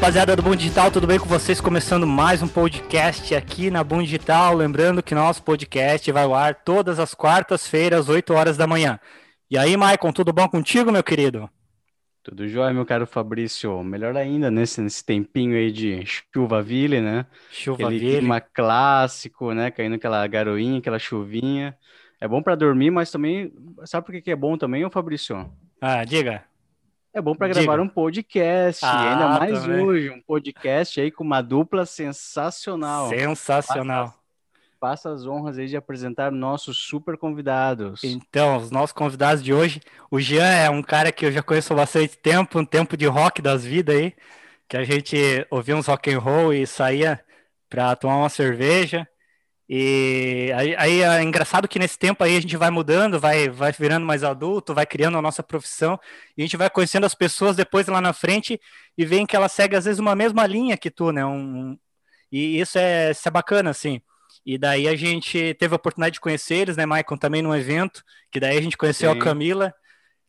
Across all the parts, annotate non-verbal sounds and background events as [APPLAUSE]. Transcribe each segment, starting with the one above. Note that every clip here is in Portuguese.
rapaziada do Boom Digital, tudo bem com vocês? Começando mais um podcast aqui na Boom Digital. Lembrando que nosso podcast vai ao ar todas as quartas-feiras, 8 horas da manhã. E aí, Maicon, tudo bom contigo, meu querido? Tudo jóia, meu caro Fabrício. Melhor ainda nesse, nesse tempinho aí de chuva-ville, né? Chuva-ville. clima clássico, né? Caindo aquela garoinha, aquela chuvinha. É bom para dormir, mas também. Sabe por que é bom também, ô Fabrício? Ah, diga. É bom para gravar um podcast, ah, ainda mais também. hoje, um podcast aí com uma dupla sensacional. Sensacional. Faça as honras aí de apresentar nossos super convidados. Então, os nossos convidados de hoje, o Jean é um cara que eu já conheço há bastante tempo, um tempo de rock das vidas aí, que a gente ouvia uns rock and roll e saía para tomar uma cerveja. E aí, aí, é engraçado que nesse tempo aí a gente vai mudando, vai, vai virando mais adulto, vai criando a nossa profissão, e a gente vai conhecendo as pessoas depois lá na frente e vem que ela segue às vezes uma mesma linha que tu, né? Um, e isso é, isso é bacana, assim. E daí a gente teve a oportunidade de conhecer eles, né, Maicon, também num evento, que daí a gente conheceu Sim. a Camila,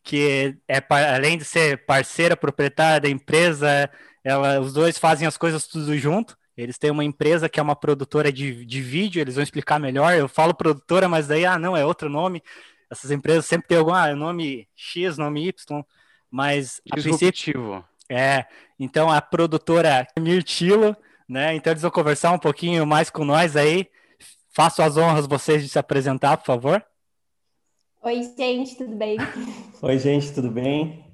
que é, além de ser parceira, proprietária da empresa, ela, os dois fazem as coisas tudo junto. Eles têm uma empresa que é uma produtora de, de vídeo, eles vão explicar melhor. Eu falo produtora, mas daí, ah, não, é outro nome. Essas empresas sempre tem algum ah, nome X, nome Y, mas a princípio. É, então a produtora Mirtilo, né? Então eles vão conversar um pouquinho mais com nós aí. Faço as honras vocês de se apresentar, por favor. Oi, gente, tudo bem? Oi, gente, tudo bem?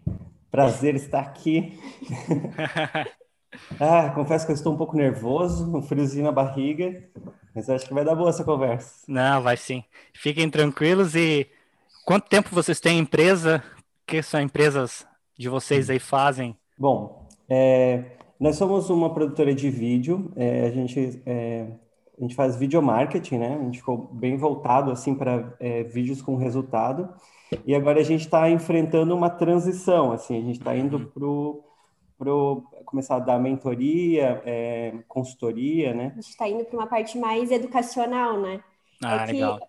Prazer estar aqui. [LAUGHS] Ah, confesso que eu estou um pouco nervoso, um friozinho na barriga, mas acho que vai dar boa essa conversa. Não, vai sim. Fiquem tranquilos e quanto tempo vocês têm empresa? O que são empresas de vocês aí fazem? Bom, é, nós somos uma produtora de vídeo, é, a gente é, a gente faz videomarketing, né? A gente ficou bem voltado assim para é, vídeos com resultado. E agora a gente está enfrentando uma transição, assim, a gente está indo uhum. Para começar a dar mentoria, é, consultoria, né? A gente está indo para uma parte mais educacional, né? Ah, é legal.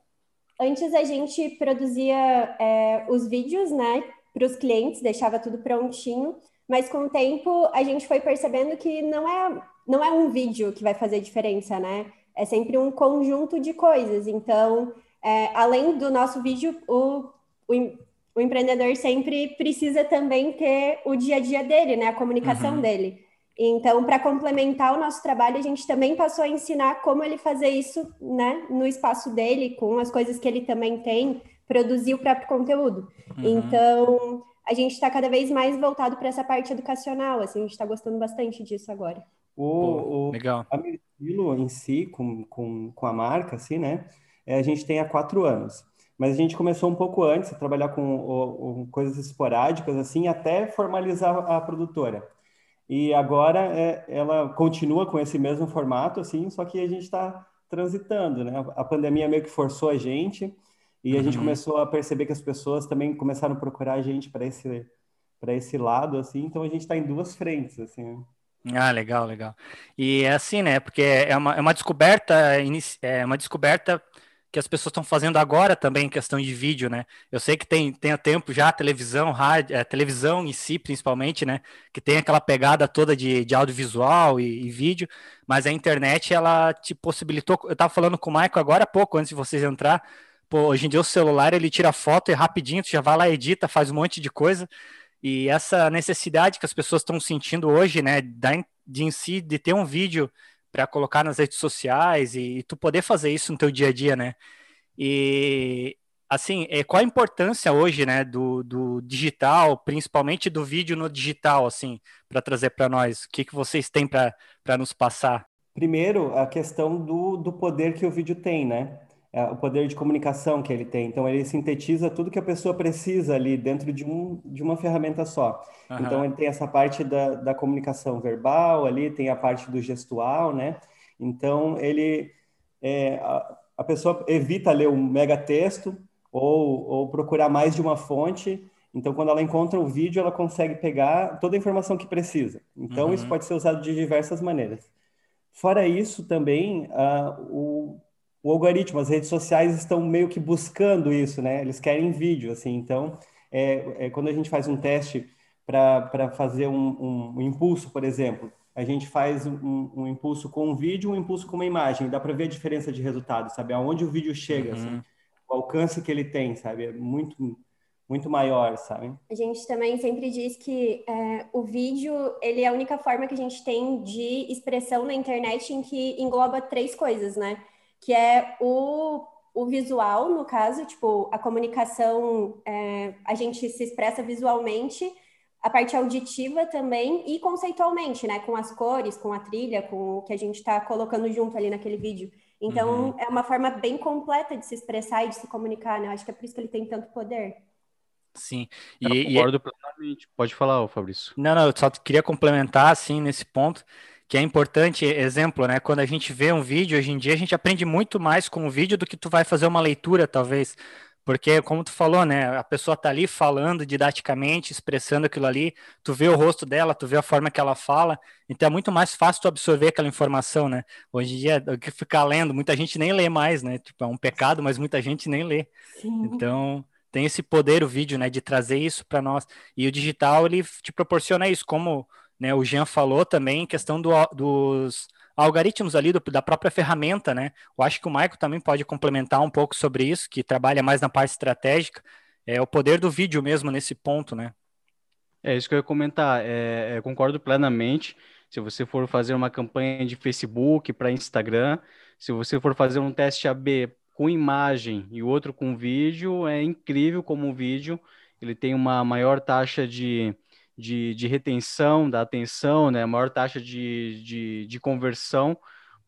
Antes a gente produzia é, os vídeos, né, para os clientes, deixava tudo prontinho, mas com o tempo a gente foi percebendo que não é, não é um vídeo que vai fazer diferença, né? É sempre um conjunto de coisas. Então, é, além do nosso vídeo, o, o o empreendedor sempre precisa também ter o dia a dia dele, né? A comunicação uhum. dele. Então, para complementar o nosso trabalho, a gente também passou a ensinar como ele fazer isso, né, no espaço dele, com as coisas que ele também tem, produzir o próprio conteúdo. Uhum. Então, a gente está cada vez mais voltado para essa parte educacional, assim, a gente está gostando bastante disso agora. O, o legal. A Mirtilo em si, com, com, com a marca, assim, né, é, a gente tem há quatro anos. Mas a gente começou um pouco antes a trabalhar com o, o, coisas esporádicas, assim, até formalizar a produtora. E agora é, ela continua com esse mesmo formato, assim, só que a gente está transitando, né? A pandemia meio que forçou a gente e a uhum. gente começou a perceber que as pessoas também começaram a procurar a gente para esse para esse lado, assim. Então a gente está em duas frentes, assim. Ah, legal, legal. E é assim, né? Porque é uma, é uma descoberta, é uma descoberta que as pessoas estão fazendo agora também em questão de vídeo, né? Eu sei que tem, tem tempo já a televisão, rádio, a é, televisão em si, principalmente, né? Que tem aquela pegada toda de, de audiovisual e, e vídeo, mas a internet, ela te possibilitou. Eu estava falando com o Michael agora há pouco, antes de vocês entrar. Pô, hoje em dia o celular ele tira foto e rapidinho, tu já vai lá, edita, faz um monte de coisa. E essa necessidade que as pessoas estão sentindo hoje, né, de em si, de ter um vídeo para colocar nas redes sociais e, e, tu poder fazer isso no teu dia a dia, né? E assim, é, qual a importância hoje, né, do, do digital, principalmente do vídeo no digital, assim, para trazer para nós? O que, que vocês têm para nos passar? Primeiro, a questão do, do poder que o vídeo tem, né? É, o poder de comunicação que ele tem. Então, ele sintetiza tudo que a pessoa precisa ali dentro de, um, de uma ferramenta só. Uhum. Então, ele tem essa parte da, da comunicação verbal ali, tem a parte do gestual, né? Então, ele... É, a, a pessoa evita ler um mega texto ou, ou procurar mais de uma fonte. Então, quando ela encontra o vídeo, ela consegue pegar toda a informação que precisa. Então, uhum. isso pode ser usado de diversas maneiras. Fora isso, também, uh, o, o algoritmo, as redes sociais estão meio que buscando isso, né? Eles querem vídeo, assim. Então, é, é quando a gente faz um teste para fazer um, um, um, impulso, por exemplo, a gente faz um, um impulso com um vídeo, um impulso com uma imagem. Dá para ver a diferença de resultado, sabe? Aonde o vídeo chega, assim. uhum. assim, o alcance que ele tem, sabe? É muito muito maior, sabe? A gente também sempre diz que é, o vídeo ele é a única forma que a gente tem de expressão na internet em que engloba três coisas, né? Que é o, o visual, no caso, tipo, a comunicação, é, a gente se expressa visualmente, a parte auditiva também e conceitualmente, né? Com as cores, com a trilha, com o que a gente está colocando junto ali naquele vídeo. Então, uhum. é uma forma bem completa de se expressar e de se comunicar, né? Acho que é por isso que ele tem tanto poder. Sim. E, eu concordo e... plenamente. Pode falar, Fabrício. Não, não, eu só queria complementar, assim, nesse ponto, que é importante, exemplo, né? Quando a gente vê um vídeo, hoje em dia, a gente aprende muito mais com o vídeo do que tu vai fazer uma leitura, talvez. Porque, como tu falou, né? A pessoa tá ali falando didaticamente, expressando aquilo ali, tu vê o rosto dela, tu vê a forma que ela fala, então é muito mais fácil tu absorver aquela informação, né? Hoje em dia, o que ficar lendo, muita gente nem lê mais, né? Tipo, é um pecado, mas muita gente nem lê. Sim. Então, tem esse poder o vídeo, né, de trazer isso para nós. E o digital ele te proporciona isso, como né, o Jean falou também, questão do, dos algoritmos ali do, da própria ferramenta, né? Eu acho que o Michael também pode complementar um pouco sobre isso, que trabalha mais na parte estratégica, é o poder do vídeo mesmo nesse ponto, né? É isso que eu ia comentar. É, é, concordo plenamente. Se você for fazer uma campanha de Facebook para Instagram, se você for fazer um teste AB com imagem e outro com vídeo, é incrível como o vídeo ele tem uma maior taxa de, de, de retenção da atenção, né? maior taxa de, de, de conversão,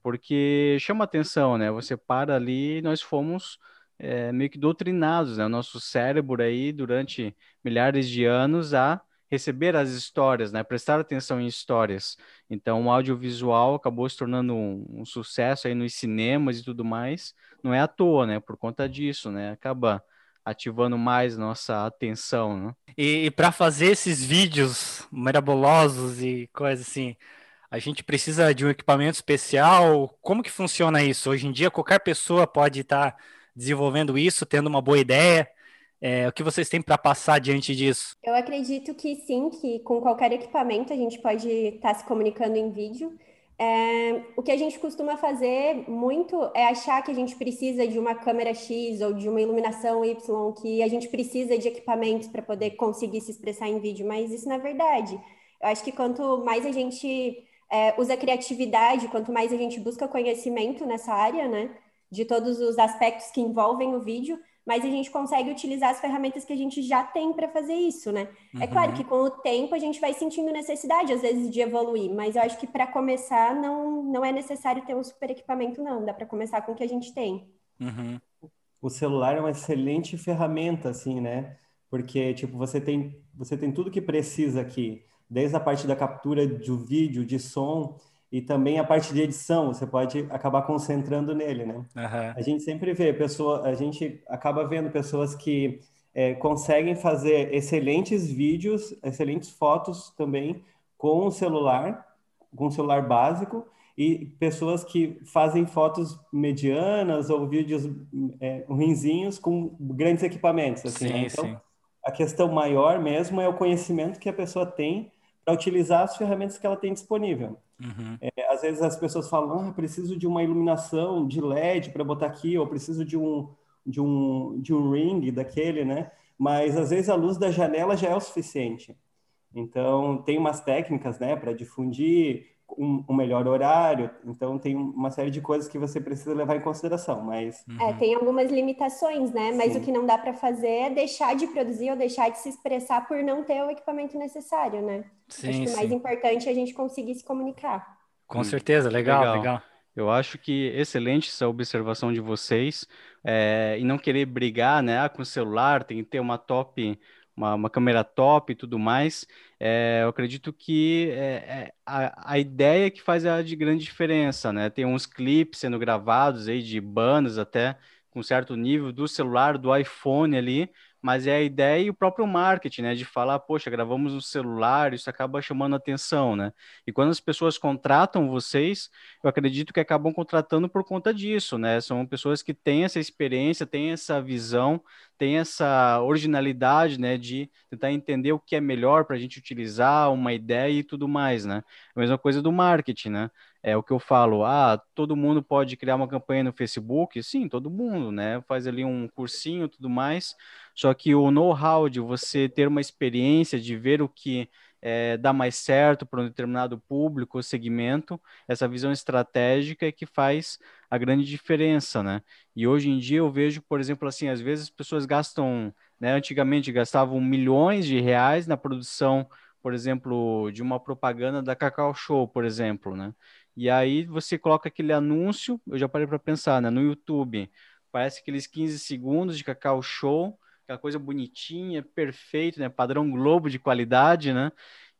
porque chama atenção, né? Você para ali, nós fomos é, meio que doutrinados, né? O nosso cérebro aí, durante milhares de anos, a receber as histórias, né? Prestar atenção em histórias. Então, o audiovisual acabou se tornando um, um, sucesso aí nos cinemas e tudo mais. Não é à toa, né? Por conta disso, né? Acaba ativando mais nossa atenção, né? E, e para fazer esses vídeos mirabolosos e coisas assim, a gente precisa de um equipamento especial? Como que funciona isso? Hoje em dia, qualquer pessoa pode estar tá desenvolvendo isso, tendo uma boa ideia. É, o que vocês têm para passar diante disso? Eu acredito que sim, que com qualquer equipamento a gente pode estar tá se comunicando em vídeo. É, o que a gente costuma fazer muito é achar que a gente precisa de uma câmera X ou de uma iluminação Y, que a gente precisa de equipamentos para poder conseguir se expressar em vídeo, mas isso não é verdade. Eu acho que quanto mais a gente é, usa criatividade, quanto mais a gente busca conhecimento nessa área, né, de todos os aspectos que envolvem o vídeo, mas a gente consegue utilizar as ferramentas que a gente já tem para fazer isso, né? Uhum. É claro que com o tempo a gente vai sentindo necessidade, às vezes, de evoluir, mas eu acho que para começar não, não é necessário ter um super equipamento, não. Dá para começar com o que a gente tem. Uhum. O celular é uma excelente ferramenta, assim, né? Porque, tipo, você tem, você tem tudo que precisa aqui, desde a parte da captura de vídeo, de som, e também a parte de edição, você pode acabar concentrando nele, né? Uhum. A gente sempre vê pessoa, a gente acaba vendo pessoas que é, conseguem fazer excelentes vídeos, excelentes fotos também com o celular, com o celular básico, e pessoas que fazem fotos medianas ou vídeos é, ruinzinhos com grandes equipamentos. Assim, sim, né? Então, sim. a questão maior mesmo é o conhecimento que a pessoa tem para utilizar as ferramentas que ela tem disponível. Uhum. É, às vezes as pessoas falam, ah, preciso de uma iluminação de LED para botar aqui, ou preciso de um, de um, de um ring daquele, né? Mas às vezes a luz da janela já é o suficiente. Então, tem umas técnicas, né, para difundir um, um, melhor horário. Então, tem uma série de coisas que você precisa levar em consideração, mas... Uhum. É, tem algumas limitações, né? Mas Sim. o que não dá para fazer é deixar de produzir ou deixar de se expressar por não ter o equipamento necessário, né? Sim, Acho que o mais importante é a gente conseguir se comunicar. Com hum, certeza, legal, legal. legal. Eu acho que excelente essa observação de vocês é, e não querer brigar, né, ah, com o celular, tem que ter uma top uma, uma câmera top e tudo mais, é, eu acredito que é, a, a ideia que faz a de grande diferença, né? Tem uns clipes sendo gravados aí de bandas até com certo nível do celular, do iPhone ali, mas é a ideia e o próprio marketing, né? De falar, poxa, gravamos no celular, isso acaba chamando atenção, né? E quando as pessoas contratam vocês, eu acredito que acabam contratando por conta disso, né? São pessoas que têm essa experiência, têm essa visão, têm essa originalidade, né? De tentar entender o que é melhor para a gente utilizar, uma ideia e tudo mais, né? A mesma coisa do marketing, né? É o que eu falo, ah, todo mundo pode criar uma campanha no Facebook? Sim, todo mundo, né? Faz ali um cursinho tudo mais. Só que o know-how de você ter uma experiência, de ver o que é, dá mais certo para um determinado público ou segmento, essa visão estratégica é que faz a grande diferença, né? E hoje em dia eu vejo, por exemplo, assim, às vezes as pessoas gastam, né? Antigamente gastavam milhões de reais na produção, por exemplo, de uma propaganda da Cacau Show, por exemplo, né? E aí você coloca aquele anúncio, eu já parei para pensar, né? No YouTube, parece aqueles 15 segundos de Cacau Show, aquela coisa bonitinha, perfeito, né? Padrão Globo de qualidade, né?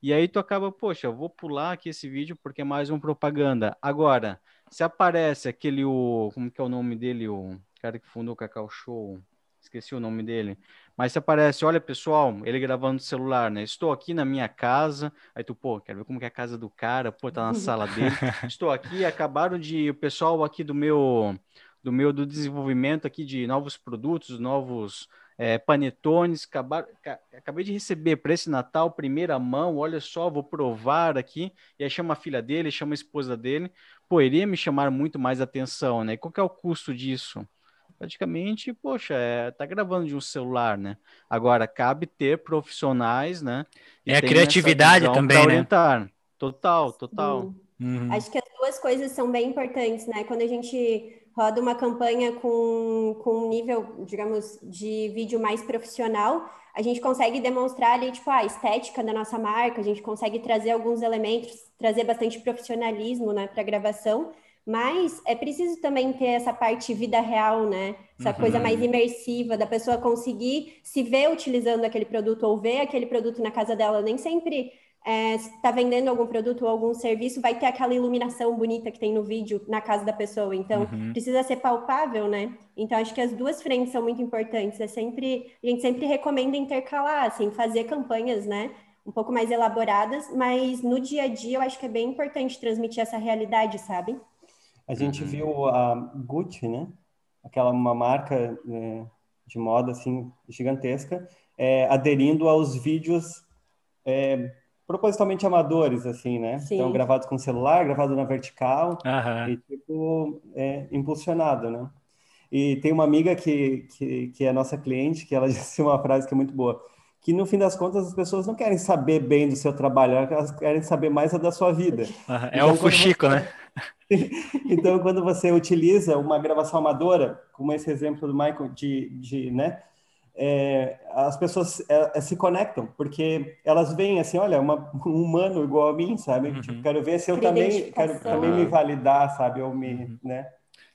E aí tu acaba, poxa, eu vou pular aqui esse vídeo porque é mais uma propaganda. Agora, se aparece aquele, o, como que é o nome dele, o cara que fundou o Cacau Show, esqueci o nome dele, mas se aparece, olha pessoal, ele gravando no celular, né? Estou aqui na minha casa, aí tu, pô, quero ver como que é a casa do cara, pô, tá na sala dele. [LAUGHS] Estou aqui, acabaram de, o pessoal aqui do meu, do meu, do desenvolvimento aqui de novos produtos, novos é, panetones, acabar, acabei de receber para esse Natal, primeira mão, olha só, vou provar aqui, e aí chama a filha dele, chama a esposa dele, pô, iria me chamar muito mais atenção, né? Qual que é o custo disso? Praticamente, poxa, é, tá gravando de um celular, né? Agora, cabe ter profissionais, né? É a criatividade também, né? orientar. Total, total. Uhum. Acho que as duas coisas são bem importantes, né? Quando a gente roda uma campanha com, com um nível, digamos, de vídeo mais profissional, a gente consegue demonstrar ali, tipo, a estética da nossa marca, a gente consegue trazer alguns elementos, trazer bastante profissionalismo, né, para gravação, mas é preciso também ter essa parte vida real, né? Essa uhum. coisa mais imersiva, da pessoa conseguir se ver utilizando aquele produto ou ver aquele produto na casa dela. Nem sempre está é, vendendo algum produto ou algum serviço, vai ter aquela iluminação bonita que tem no vídeo na casa da pessoa. Então, uhum. precisa ser palpável, né? Então, acho que as duas frentes são muito importantes. É sempre, a gente sempre recomenda intercalar, assim, fazer campanhas, né? Um pouco mais elaboradas, mas no dia a dia eu acho que é bem importante transmitir essa realidade, sabe? A gente uhum. viu a Gucci, né? Aquela uma marca é, de moda assim gigantesca, é, aderindo aos vídeos é, propositalmente amadores, assim, né? Sim. Então gravados com celular, gravado na vertical uhum. e tipo é, impulsionado, né? E tem uma amiga que, que, que é nossa cliente que ela [LAUGHS] disse uma frase que é muito boa que no fim das contas as pessoas não querem saber bem do seu trabalho, elas querem saber mais da sua vida. É então, o fuxico, você... né? [LAUGHS] então, quando você utiliza uma gravação amadora, como esse exemplo do Michael, de, de né? É, as pessoas é, é se conectam, porque elas veem assim, olha, uma, um humano igual a mim, sabe? Uhum. Tipo, quero ver se eu também quero também me validar, sabe? Ou me, uhum. né?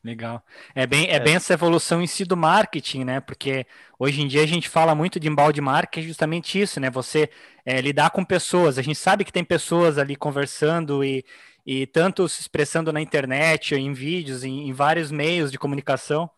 Legal. É bem, é, é, bem essa evolução em si do marketing, né? Porque hoje em dia a gente fala muito de embalde marketing, é justamente isso, né? Você é, lidar com pessoas. A gente sabe que tem pessoas ali conversando e, e tanto se expressando na internet, em vídeos, em, em vários meios de comunicação.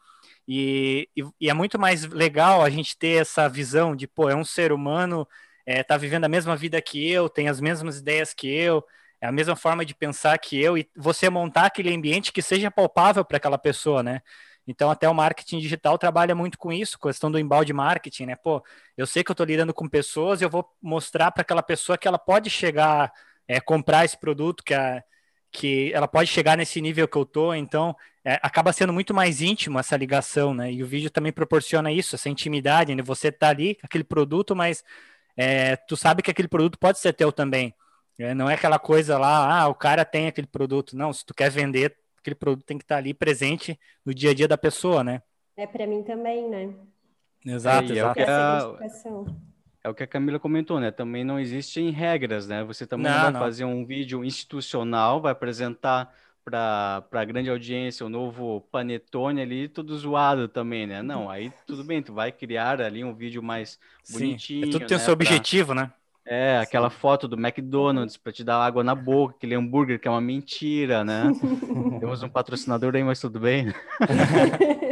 E, e, e, é muito mais legal a gente ter essa visão de, pô, é um ser humano, é, tá vivendo a mesma vida que eu, tem as mesmas ideias que eu, é a mesma forma de pensar que eu e você montar aquele ambiente que seja palpável para aquela pessoa, né? Então, até o marketing digital trabalha muito com isso, questão do embalde marketing, né? Pô, eu sei que eu estou lidando com pessoas, eu vou mostrar para aquela pessoa que ela pode chegar, é, comprar esse produto, que, a, que ela pode chegar nesse nível que eu tô. Então, é, acaba sendo muito mais íntimo essa ligação, né? E o vídeo também proporciona isso, essa intimidade, né? Você tá ali aquele produto, mas é, tu sabe que aquele produto pode ser teu também. É, não é aquela coisa lá, ah, o cara tem aquele produto. Não, se tu quer vender, aquele produto tem que estar ali presente no dia a dia da pessoa, né? É para mim também, né? Exato, é, exato. É o, que a, é o que a Camila comentou, né? Também não existem regras, né? Você também não, vai não. fazer um vídeo institucional, vai apresentar para a grande audiência o novo panetone ali, tudo zoado também, né? Não, aí tudo bem, tu vai criar ali um vídeo mais bonitinho. Sim, é tudo tem né? o seu objetivo, né? É, aquela foto do McDonald's para te dar água na boca, aquele hambúrguer que é uma mentira, né? [LAUGHS] Temos um patrocinador aí, mas tudo bem. [LAUGHS]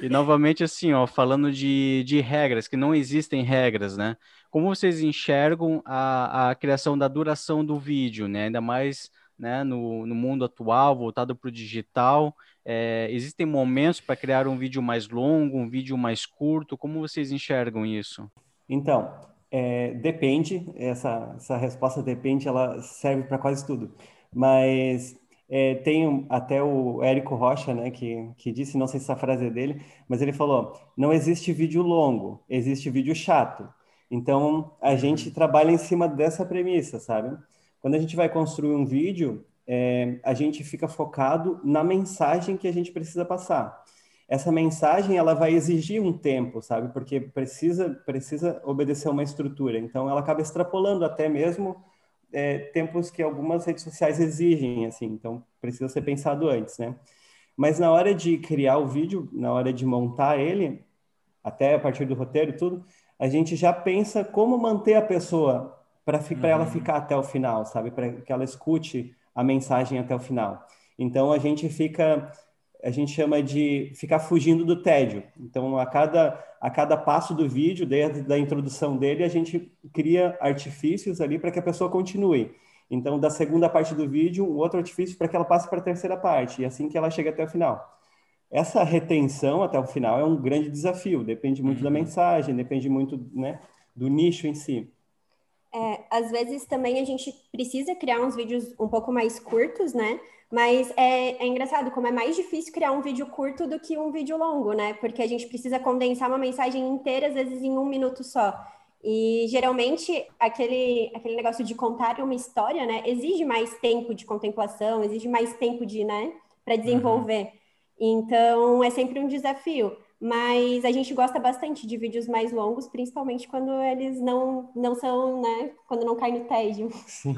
E novamente, assim, ó, falando de, de regras, que não existem regras, né? Como vocês enxergam a, a criação da duração do vídeo, né? Ainda mais né, no, no mundo atual, voltado para o digital. É, existem momentos para criar um vídeo mais longo, um vídeo mais curto? Como vocês enxergam isso? Então, é, depende, essa, essa resposta depende, ela serve para quase tudo. Mas é, tem até o Érico Rocha, né, que, que disse, não sei se essa frase é dele, mas ele falou: não existe vídeo longo, existe vídeo chato. Então, a gente trabalha em cima dessa premissa, sabe? Quando a gente vai construir um vídeo, é, a gente fica focado na mensagem que a gente precisa passar. Essa mensagem ela vai exigir um tempo, sabe? Porque precisa precisa obedecer uma estrutura. Então ela acaba extrapolando até mesmo é, tempos que algumas redes sociais exigem, assim. Então precisa ser pensado antes, né? Mas na hora de criar o vídeo, na hora de montar ele, até a partir do roteiro tudo, a gente já pensa como manter a pessoa para uhum. ela ficar até o final, sabe? Para que ela escute a mensagem até o final. Então a gente fica, a gente chama de ficar fugindo do tédio. Então a cada a cada passo do vídeo, desde da introdução dele, a gente cria artifícios ali para que a pessoa continue. Então da segunda parte do vídeo, um outro artifício para que ela passe para a terceira parte e assim que ela chegue até o final. Essa retenção até o final é um grande desafio. Depende muito uhum. da mensagem, depende muito, né, do nicho em si. É, às vezes também a gente precisa criar uns vídeos um pouco mais curtos, né? Mas é, é, engraçado como é mais difícil criar um vídeo curto do que um vídeo longo, né? Porque a gente precisa condensar uma mensagem inteira, às vezes em um minuto só. E geralmente aquele, aquele negócio de contar uma história, né? Exige mais tempo de contemplação, exige mais tempo de, né? Para desenvolver. Uhum. Então é sempre um desafio mas a gente gosta bastante de vídeos mais longos, principalmente quando eles não, não são, né, quando não cai no tédio. Sim.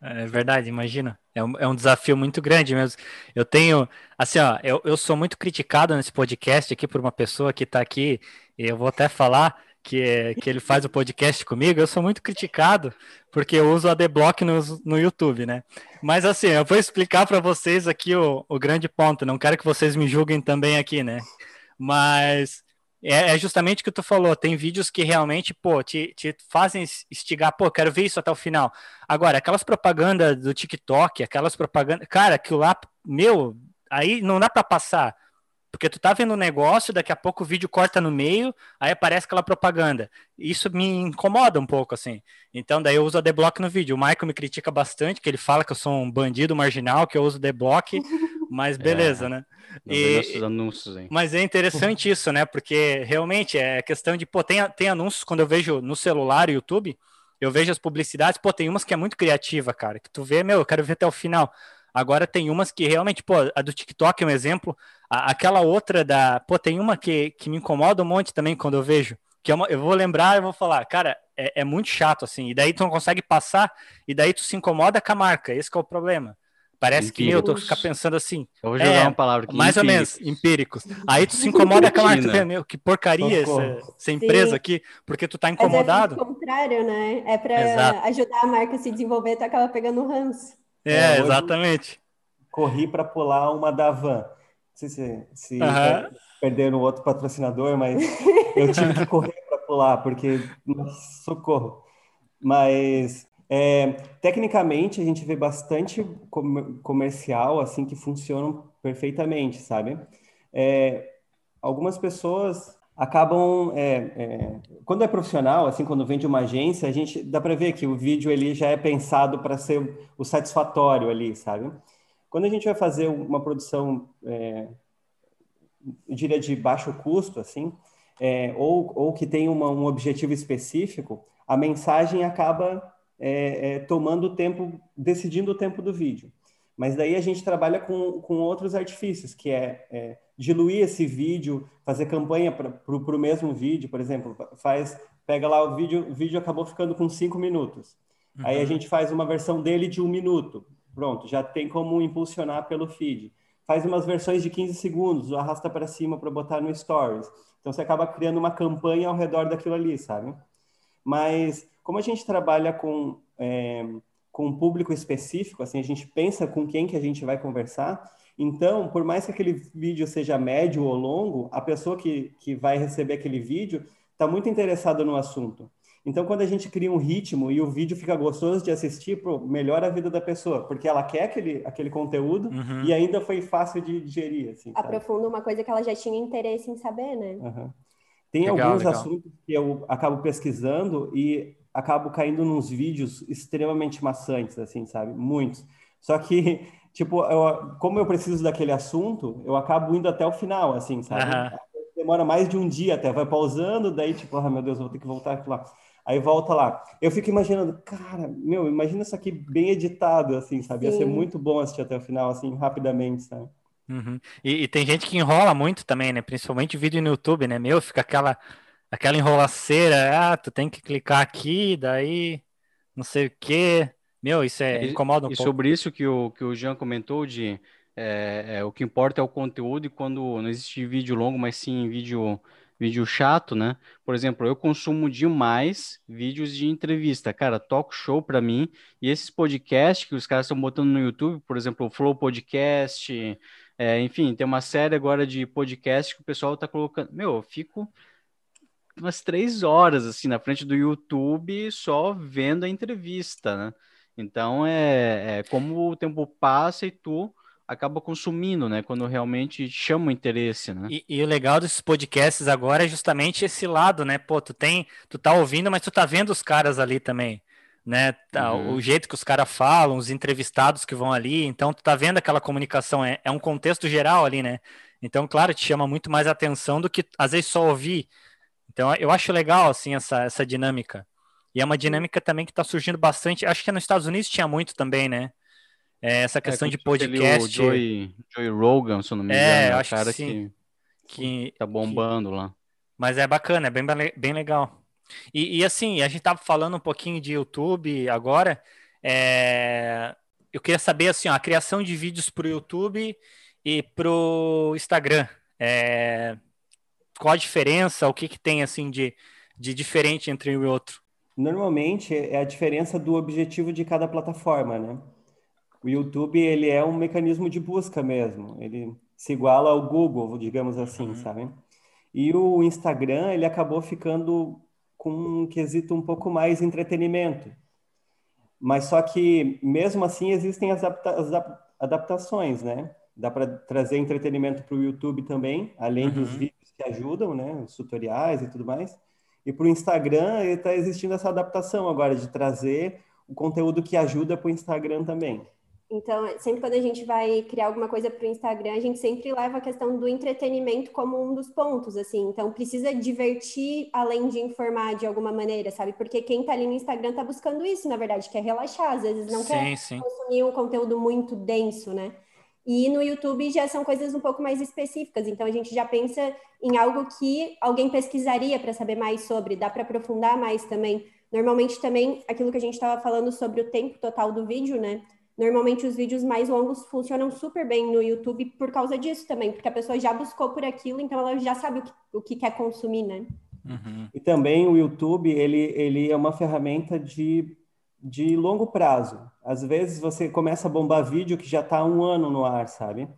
É verdade, imagina. É um, é um desafio muito grande mesmo. Eu tenho, assim, ó, eu, eu sou muito criticado nesse podcast aqui por uma pessoa que está aqui, e eu vou até falar que, que ele faz o podcast comigo, eu sou muito criticado porque eu uso a Adblock no, no YouTube, né? Mas assim, eu vou explicar para vocês aqui o, o grande ponto, não quero que vocês me julguem também aqui, né? Mas é, é, justamente o que tu falou. Tem vídeos que realmente, pô, te, te fazem instigar, pô, quero ver isso até o final. Agora, aquelas propagandas do TikTok, aquelas propagandas. Cara, aquilo lá, meu, aí não dá para passar. Porque tu tá vendo um negócio, daqui a pouco o vídeo corta no meio, aí aparece aquela propaganda. Isso me incomoda um pouco, assim. Então, daí eu uso a D-Block no vídeo. O Michael me critica bastante, que ele fala que eu sou um bandido marginal, que eu uso D-Block, mas beleza, é. né? E, anúncios, hein? Mas é interessante [LAUGHS] isso, né? Porque realmente é questão de, pô, tem, tem anúncios quando eu vejo no celular, YouTube, eu vejo as publicidades, pô, tem umas que é muito criativa, cara, que tu vê, meu, eu quero ver até o final. Agora tem umas que realmente, pô, a do TikTok é um exemplo, a, aquela outra da, pô, tem uma que, que me incomoda um monte também quando eu vejo, que é uma, eu vou lembrar e vou falar, cara, é, é muito chato, assim, e daí tu não consegue passar, e daí tu se incomoda com a marca, esse é o problema. Parece que, meu, eu tô ficar pensando assim. Eu vou jogar é, uma palavra aqui. Mais empíricos. ou menos, empíricos. Aí tu se incomoda com a marca, meu, que porcaria essa, essa, empresa Sim. aqui, porque tu tá incomodado. Mas é o contrário, né? É para ajudar a marca a se desenvolver, tu acaba pegando ranço. É, é exatamente. Corri para pular uma da van. Não sei se, se perderam outro patrocinador, mas eu tive que correr para pular, porque, socorro. Mas é, tecnicamente, a gente vê bastante comercial assim que funcionam perfeitamente, sabe? É, algumas pessoas acabam é, é, quando é profissional, assim, quando vem de uma agência, a gente dá para ver que o vídeo ali já é pensado para ser o satisfatório ali, sabe? Quando a gente vai fazer uma produção, é, diria de baixo custo, assim, é, ou, ou que tem uma, um objetivo específico, a mensagem acaba é, é, tomando o tempo, decidindo o tempo do vídeo. Mas daí a gente trabalha com, com outros artifícios, que é, é diluir esse vídeo, fazer campanha para o mesmo vídeo, por exemplo, faz pega lá o vídeo, o vídeo acabou ficando com cinco minutos. Uhum. Aí a gente faz uma versão dele de um minuto. Pronto, já tem como impulsionar pelo feed. Faz umas versões de 15 segundos, arrasta para cima para botar no Stories. Então você acaba criando uma campanha ao redor daquilo ali, sabe? Mas como a gente trabalha com, é, com um público específico, assim, a gente pensa com quem que a gente vai conversar. Então, por mais que aquele vídeo seja médio ou longo, a pessoa que, que vai receber aquele vídeo está muito interessada no assunto. Então, quando a gente cria um ritmo e o vídeo fica gostoso de assistir, pô, melhora a vida da pessoa, porque ela quer aquele, aquele conteúdo uhum. e ainda foi fácil de digerir. Assim, Aprofunda uma coisa que ela já tinha interesse em saber, né? Uhum. Tem legal, alguns legal. assuntos que eu acabo pesquisando e acabo caindo nos vídeos extremamente maçantes, assim, sabe? Muitos. Só que, [LAUGHS] tipo, eu, como eu preciso daquele assunto, eu acabo indo até o final, assim, sabe? Uhum. Demora mais de um dia até, vai pausando, daí, tipo, ah, meu Deus, vou ter que voltar lá. Aí volta lá. Eu fico imaginando, cara, meu, imagina isso aqui bem editado, assim, sabe? Ia ser muito bom assistir até o final, assim, rapidamente, sabe? Uhum. E, e, tem gente que enrola muito também, né? Principalmente vídeo no YouTube, né? Meu, fica aquela, aquela enrolaceira, ah, tu tem que clicar aqui, daí não sei o quê. Meu, isso é, incomoda um e pouco. E sobre isso que o, que o Jean comentou de é, é, o que importa é o conteúdo e quando não existe vídeo longo, mas sim vídeo vídeo chato, né? Por exemplo, eu consumo demais vídeos de entrevista, cara, talk show para mim, e esses podcasts que os caras estão botando no YouTube, por exemplo, o Flow Podcast, é, enfim, tem uma série agora de podcast que o pessoal tá colocando. Meu, eu fico umas três horas assim na frente do YouTube só vendo a entrevista, né? Então é, é como o tempo passa e tu acaba consumindo, né? Quando realmente chama o interesse, né? E, e, o legal desses podcasts agora é justamente esse lado, né? Pô, tu tem, tu tá ouvindo, mas tu tá vendo os caras ali também, né? Tá, uhum. O jeito que os caras falam, os entrevistados que vão ali, então tu tá vendo aquela comunicação, é, é um contexto geral ali, né? Então, claro, te chama muito mais atenção do que às vezes só ouvir. Então, eu acho legal, assim, essa, essa dinâmica. E é uma dinâmica também que está surgindo bastante. Acho que nos Estados Unidos tinha muito também, né? É, essa é, questão é, de podcast. O Joey, Joey Rogan, se eu não me engano, é, acho cara que, sim. que, tá bombando que... lá. Mas é bacana, é bem, bem legal. E, e, assim, a gente tava falando um pouquinho de YouTube agora. É... Eu queria saber assim, ó, a criação de vídeos para o YouTube e para o Instagram. É... Qual a diferença? O que, que tem assim de, de diferente entre um e outro? Normalmente é a diferença do objetivo de cada plataforma, né? o YouTube ele é um mecanismo de busca mesmo. Ele se iguala ao Google, digamos assim, uhum. sabe? E o Instagram ele acabou ficando com um quesito um pouco mais entretenimento. Mas só que mesmo assim existem as, adapta as adaptações, né? Dá para trazer entretenimento para o YouTube também, além uhum. dos vídeos que ajudam, né? Os tutoriais e tudo mais. E para o Instagram está existindo essa adaptação agora de trazer o conteúdo que ajuda para o Instagram também. Então, sempre quando a gente vai criar alguma coisa para o Instagram, a gente sempre leva a questão do entretenimento como um dos pontos, assim. Então, precisa divertir além de informar de alguma maneira, sabe? Porque quem está ali no Instagram está buscando isso, na verdade, quer relaxar, às vezes não sim, quer sim. consumir um conteúdo muito denso, né? E no YouTube já são coisas um pouco mais específicas, então a gente já pensa em algo que alguém pesquisaria para saber mais sobre, dá para aprofundar mais também. Normalmente também aquilo que a gente estava falando sobre o tempo total do vídeo, né? Normalmente os vídeos mais longos funcionam super bem no YouTube por causa disso também, porque a pessoa já buscou por aquilo, então ela já sabe o que, o que quer consumir, né? Uhum. E também o YouTube, ele, ele é uma ferramenta de, de longo prazo. Às vezes você começa a bombar vídeo que já está um ano no ar, sabe?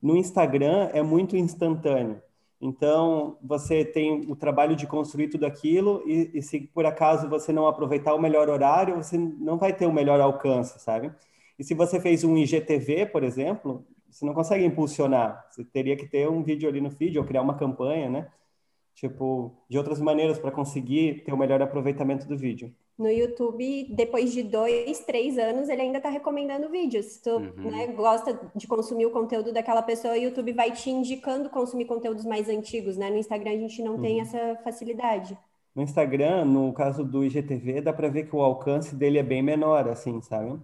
No Instagram é muito instantâneo. Então, você tem o trabalho de construir tudo aquilo e, e se por acaso você não aproveitar o melhor horário, você não vai ter o melhor alcance, sabe? E se você fez um IGTV, por exemplo, você não consegue impulsionar. Você teria que ter um vídeo ali no feed ou criar uma campanha, né? Tipo, de outras maneiras para conseguir ter o melhor aproveitamento do vídeo. No YouTube, depois de dois, três anos, ele ainda está recomendando vídeos. Se tu uhum. né, gosta de consumir o conteúdo daquela pessoa, o YouTube vai te indicando consumir conteúdos mais antigos, né? No Instagram a gente não uhum. tem essa facilidade. No Instagram, no caso do IGTV, dá para ver que o alcance dele é bem menor, assim, sabe?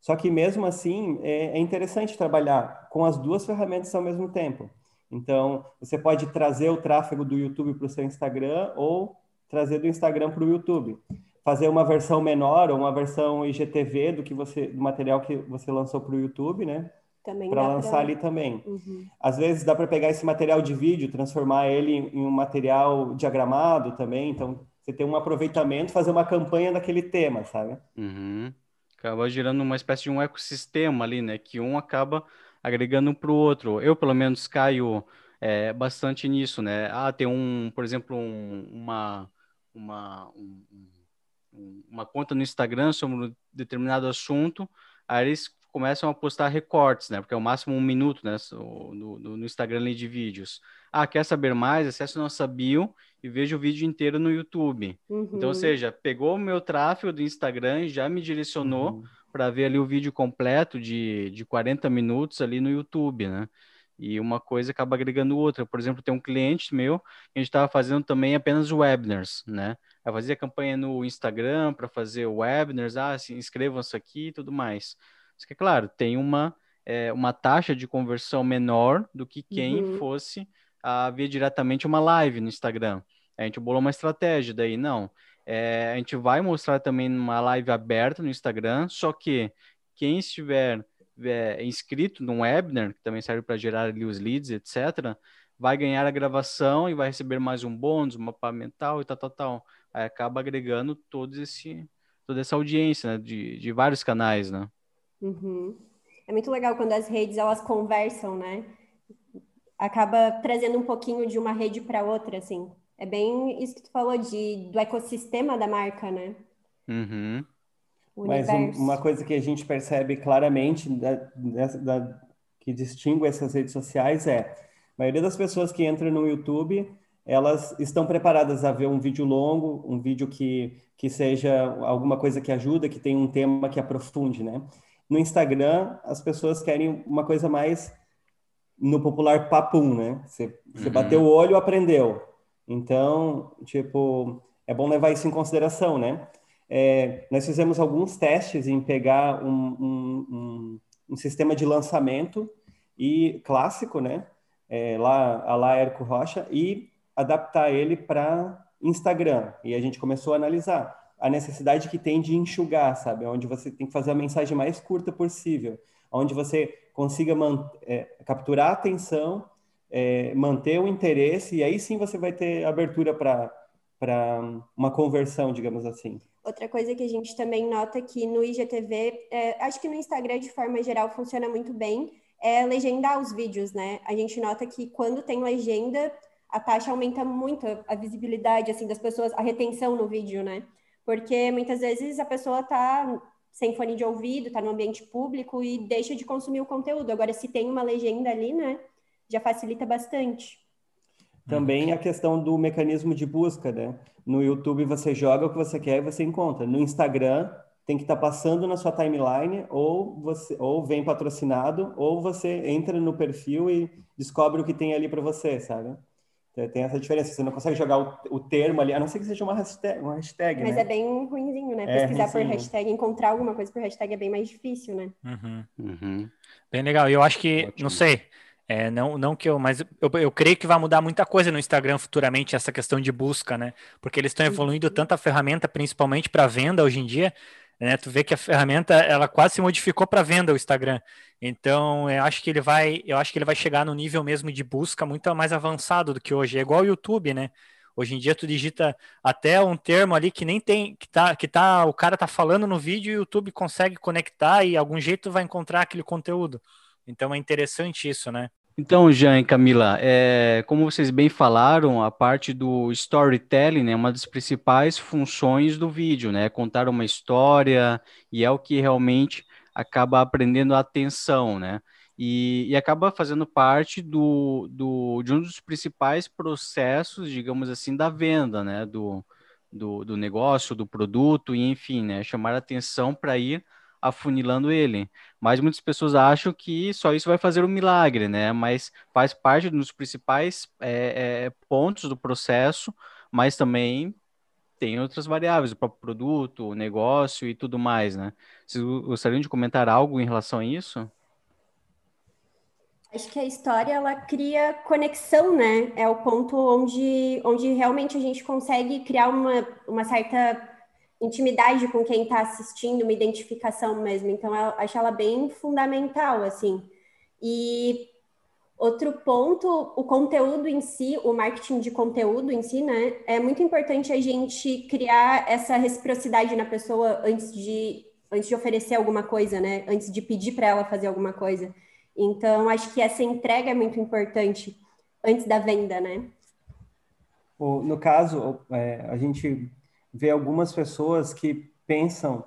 Só que mesmo assim é, é interessante trabalhar com as duas ferramentas ao mesmo tempo. Então, você pode trazer o tráfego do YouTube para o seu Instagram ou trazer do Instagram para o YouTube. Fazer uma versão menor ou uma versão IGTV do que você, do material que você lançou para o YouTube, né? Para lançar pra... ali também. Uhum. Às vezes dá para pegar esse material de vídeo, transformar ele em um material diagramado também. Então, você tem um aproveitamento, fazer uma campanha daquele tema, sabe? Uhum. Acaba gerando uma espécie de um ecossistema ali, né? Que um acaba agregando para o outro. Eu, pelo menos, caio é, bastante nisso, né? Ah, tem um, por exemplo, um, uma, uma, um, uma conta no Instagram sobre um determinado assunto, aí eles começam a postar recortes, né? Porque é o máximo um minuto, né? No, no, no Instagram ali de vídeos. Ah, quer saber mais? Acesse nossa bio e veja o vídeo inteiro no YouTube. Uhum. Então, ou seja, pegou o meu tráfego do Instagram e já me direcionou uhum. para ver ali o vídeo completo de, de 40 minutos ali no YouTube, né? E uma coisa acaba agregando outra. Por exemplo, tem um cliente meu que a gente estava fazendo também apenas webinars, né? Eu fazia campanha no Instagram para fazer webinars, ah, se inscrevam-se aqui e tudo mais. Isso que é claro, tem uma, é, uma taxa de conversão menor do que quem uhum. fosse a ver diretamente uma live no Instagram. A gente bolou uma estratégia daí, não. É, a gente vai mostrar também uma live aberta no Instagram, só que quem estiver é, inscrito no webinar, que também serve para gerar ali os leads, etc., vai ganhar a gravação e vai receber mais um bônus, um mapa mental e tal, tal, tal. Aí acaba agregando todo esse, toda essa audiência né, de, de vários canais, né? Uhum. É muito legal quando as redes elas conversam, né? Acaba trazendo um pouquinho de uma rede para outra, assim. É bem isso que tu falou de, do ecossistema da marca, né? Uhum. Mas um, uma coisa que a gente percebe claramente da, da, que distingue essas redes sociais é a maioria das pessoas que entram no YouTube elas estão preparadas a ver um vídeo longo, um vídeo que, que seja alguma coisa que ajuda, que tenha um tema que aprofunde, né? No Instagram, as pessoas querem uma coisa mais no popular papum, né? Você, você uhum. bateu o olho, aprendeu. Então, tipo, é bom levar isso em consideração, né? É, nós fizemos alguns testes em pegar um, um, um, um sistema de lançamento e clássico, né? É, lá, a lá Rocha, e adaptar ele para Instagram. E a gente começou a analisar a necessidade que tem de enxugar, sabe? Onde você tem que fazer a mensagem mais curta possível, onde você consiga é, capturar a atenção, é, manter o interesse, e aí sim você vai ter abertura para uma conversão, digamos assim. Outra coisa que a gente também nota que no IGTV, é, acho que no Instagram de forma geral funciona muito bem, é legendar os vídeos, né? A gente nota que quando tem legenda, a taxa aumenta muito a visibilidade assim das pessoas, a retenção no vídeo, né? Porque muitas vezes a pessoa está sem fone de ouvido, está no ambiente público e deixa de consumir o conteúdo. Agora, se tem uma legenda ali, né, já facilita bastante. Também a questão do mecanismo de busca, né? No YouTube você joga o que você quer e você encontra. No Instagram tem que estar tá passando na sua timeline ou você ou vem patrocinado ou você entra no perfil e descobre o que tem ali para você, sabe? Tem essa diferença. Você não consegue jogar o, o, termo ali, a não ser que seja uma hashtag. Uma hashtag Mas né? é bem ruimzinho, né? É, Pesquisar por hashtag, encontrar alguma coisa por hashtag é bem mais difícil, né? Uhum. Uhum. Bem legal. E eu acho que, Ótimo. não sei, é, não, não que eu, mas eu, eu creio que vai mudar muita coisa no Instagram futuramente, essa questão de busca, né? Porque eles estão evoluindo uhum. tanta ferramenta, principalmente para venda hoje em dia, né? Tu vê que a ferramenta ela quase se modificou para venda o Instagram. Então, eu acho que ele vai, eu acho que ele vai chegar no nível mesmo de busca muito mais avançado do que hoje. É igual o YouTube, né? Hoje em dia tu digita até um termo ali que nem tem, que tá, que tá, o cara tá falando no vídeo e o YouTube consegue conectar e algum jeito vai encontrar aquele conteúdo. Então é interessante isso, né? Então, Jean e Camila, é, como vocês bem falaram, a parte do storytelling é uma das principais funções do vídeo, né? Contar uma história e é o que realmente acaba aprendendo a atenção, né? E, e acaba fazendo parte do, do, de um dos principais processos, digamos assim, da venda, né? Do, do, do negócio, do produto, e enfim, né? Chamar a atenção para ir afunilando ele. Mas muitas pessoas acham que só isso vai fazer um milagre, né? Mas faz parte dos principais é, é, pontos do processo, mas também tem outras variáveis, o próprio produto, o negócio e tudo mais, né? Vocês gostariam de comentar algo em relação a isso? Acho que a história ela cria conexão, né? É o ponto onde, onde realmente a gente consegue criar uma, uma certa intimidade com quem está assistindo, uma identificação mesmo. Então, eu acho ela bem fundamental, assim. E outro ponto, o conteúdo em si, o marketing de conteúdo em si, né? É muito importante a gente criar essa reciprocidade na pessoa antes de antes de oferecer alguma coisa, né? Antes de pedir para ela fazer alguma coisa. Então, acho que essa entrega é muito importante antes da venda, né? No caso, é, a gente vê algumas pessoas que pensam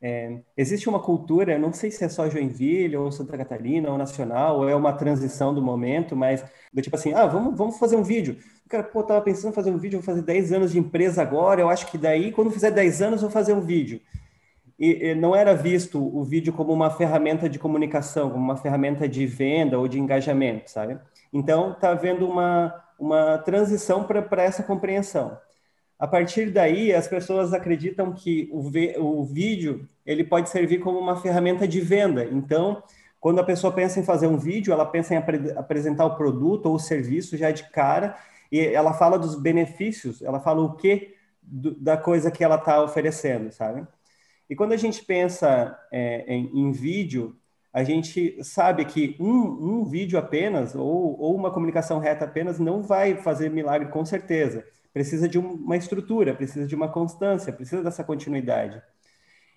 é, existe uma cultura, não sei se é só Joinville, ou Santa Catarina, ou nacional, ou é uma transição do momento, mas do tipo assim, ah, vamos, vamos fazer um vídeo. O cara, pô, tava pensando em fazer um vídeo, vou fazer 10 anos de empresa agora, eu acho que daí, quando fizer 10 anos, vou fazer um vídeo. E, e não era visto o vídeo como uma ferramenta de comunicação, como uma ferramenta de venda ou de engajamento, sabe? Então, tá havendo uma, uma transição para essa compreensão. A partir daí, as pessoas acreditam que o, o vídeo ele pode servir como uma ferramenta de venda. Então, quando a pessoa pensa em fazer um vídeo, ela pensa em apre apresentar o produto ou o serviço já de cara e ela fala dos benefícios, ela fala o que da coisa que ela está oferecendo, sabe? E quando a gente pensa é, em, em, vídeo, a gente sabe que um, um vídeo apenas ou, ou uma comunicação reta apenas não vai fazer milagre com certeza precisa de uma estrutura, precisa de uma constância, precisa dessa continuidade.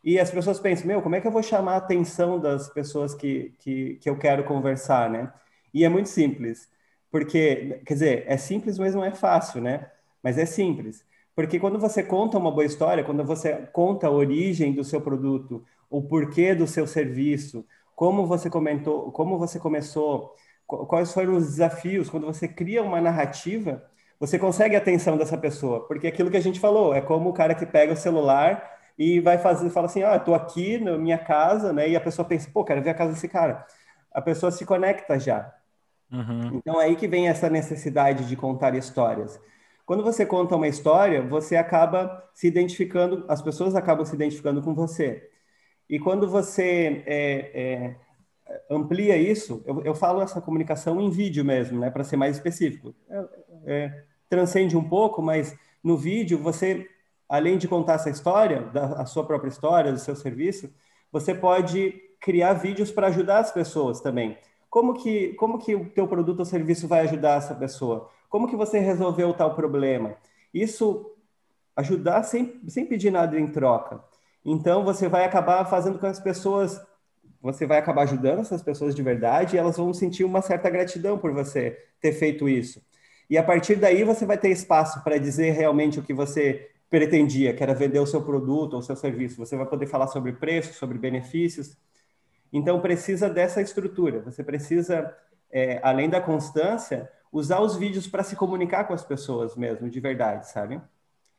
E as pessoas pensam, meu, como é que eu vou chamar a atenção das pessoas que, que, que eu quero conversar, né? E é muito simples, porque, quer dizer, é simples, mas não é fácil, né? Mas é simples. Porque quando você conta uma boa história, quando você conta a origem do seu produto, o porquê do seu serviço, como você comentou, como você começou, quais foram os desafios, quando você cria uma narrativa, você consegue a atenção dessa pessoa, porque aquilo que a gente falou, é como o cara que pega o celular e vai fazer, fala assim, ah, estou aqui na minha casa, né? E a pessoa pensa, pô, quero ver a casa desse cara. A pessoa se conecta já. Uhum. Então é aí que vem essa necessidade de contar histórias. Quando você conta uma história, você acaba se identificando, as pessoas acabam se identificando com você. E quando você é, é, amplia isso, eu, eu, falo essa comunicação em vídeo mesmo, né, para ser mais específico. É, é transcende um pouco, mas no vídeo você, além de contar essa história, da sua própria história, do seu serviço, você pode criar vídeos para ajudar as pessoas também. Como que, como que o teu produto ou serviço vai ajudar essa pessoa? Como que você resolveu tal problema? Isso ajudar sem, sem pedir nada em troca. Então, você vai acabar fazendo com as pessoas, você vai acabar ajudando essas pessoas de verdade e elas vão sentir uma certa gratidão por você ter feito isso. E a partir daí você vai ter espaço para dizer realmente o que você pretendia, que era vender o seu produto ou o seu serviço. Você vai poder falar sobre preço, sobre benefícios. Então precisa dessa estrutura. Você precisa, é, além da constância, usar os vídeos para se comunicar com as pessoas mesmo, de verdade, sabe?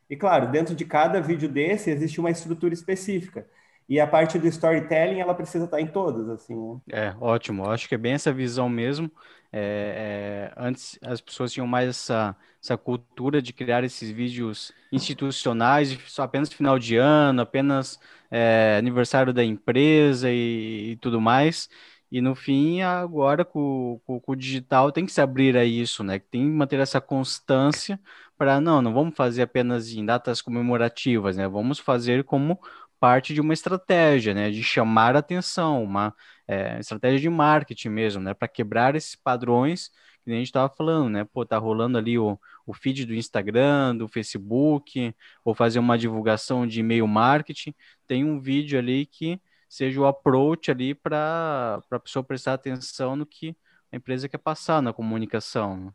E claro, dentro de cada vídeo desse existe uma estrutura específica. E a parte do storytelling, ela precisa estar em todas, assim. Né? É, ótimo. Acho que é bem essa visão mesmo. É, é, antes as pessoas tinham mais essa, essa cultura de criar esses vídeos institucionais, só apenas final de ano, apenas é, aniversário da empresa e, e, tudo mais. E no fim, agora com, com, com, o digital tem que se abrir a isso, né? Tem que manter essa constância para não, não vamos fazer apenas em datas comemorativas, né? Vamos fazer como parte de uma estratégia, né, de chamar atenção, uma é, estratégia de marketing mesmo, né, para quebrar esses padrões que a gente estava falando, né, pô, tá rolando ali o, o feed do Instagram, do Facebook, ou fazer uma divulgação de e-mail marketing, tem um vídeo ali que seja o approach ali para a pessoa prestar atenção no que a empresa quer passar na comunicação. Né?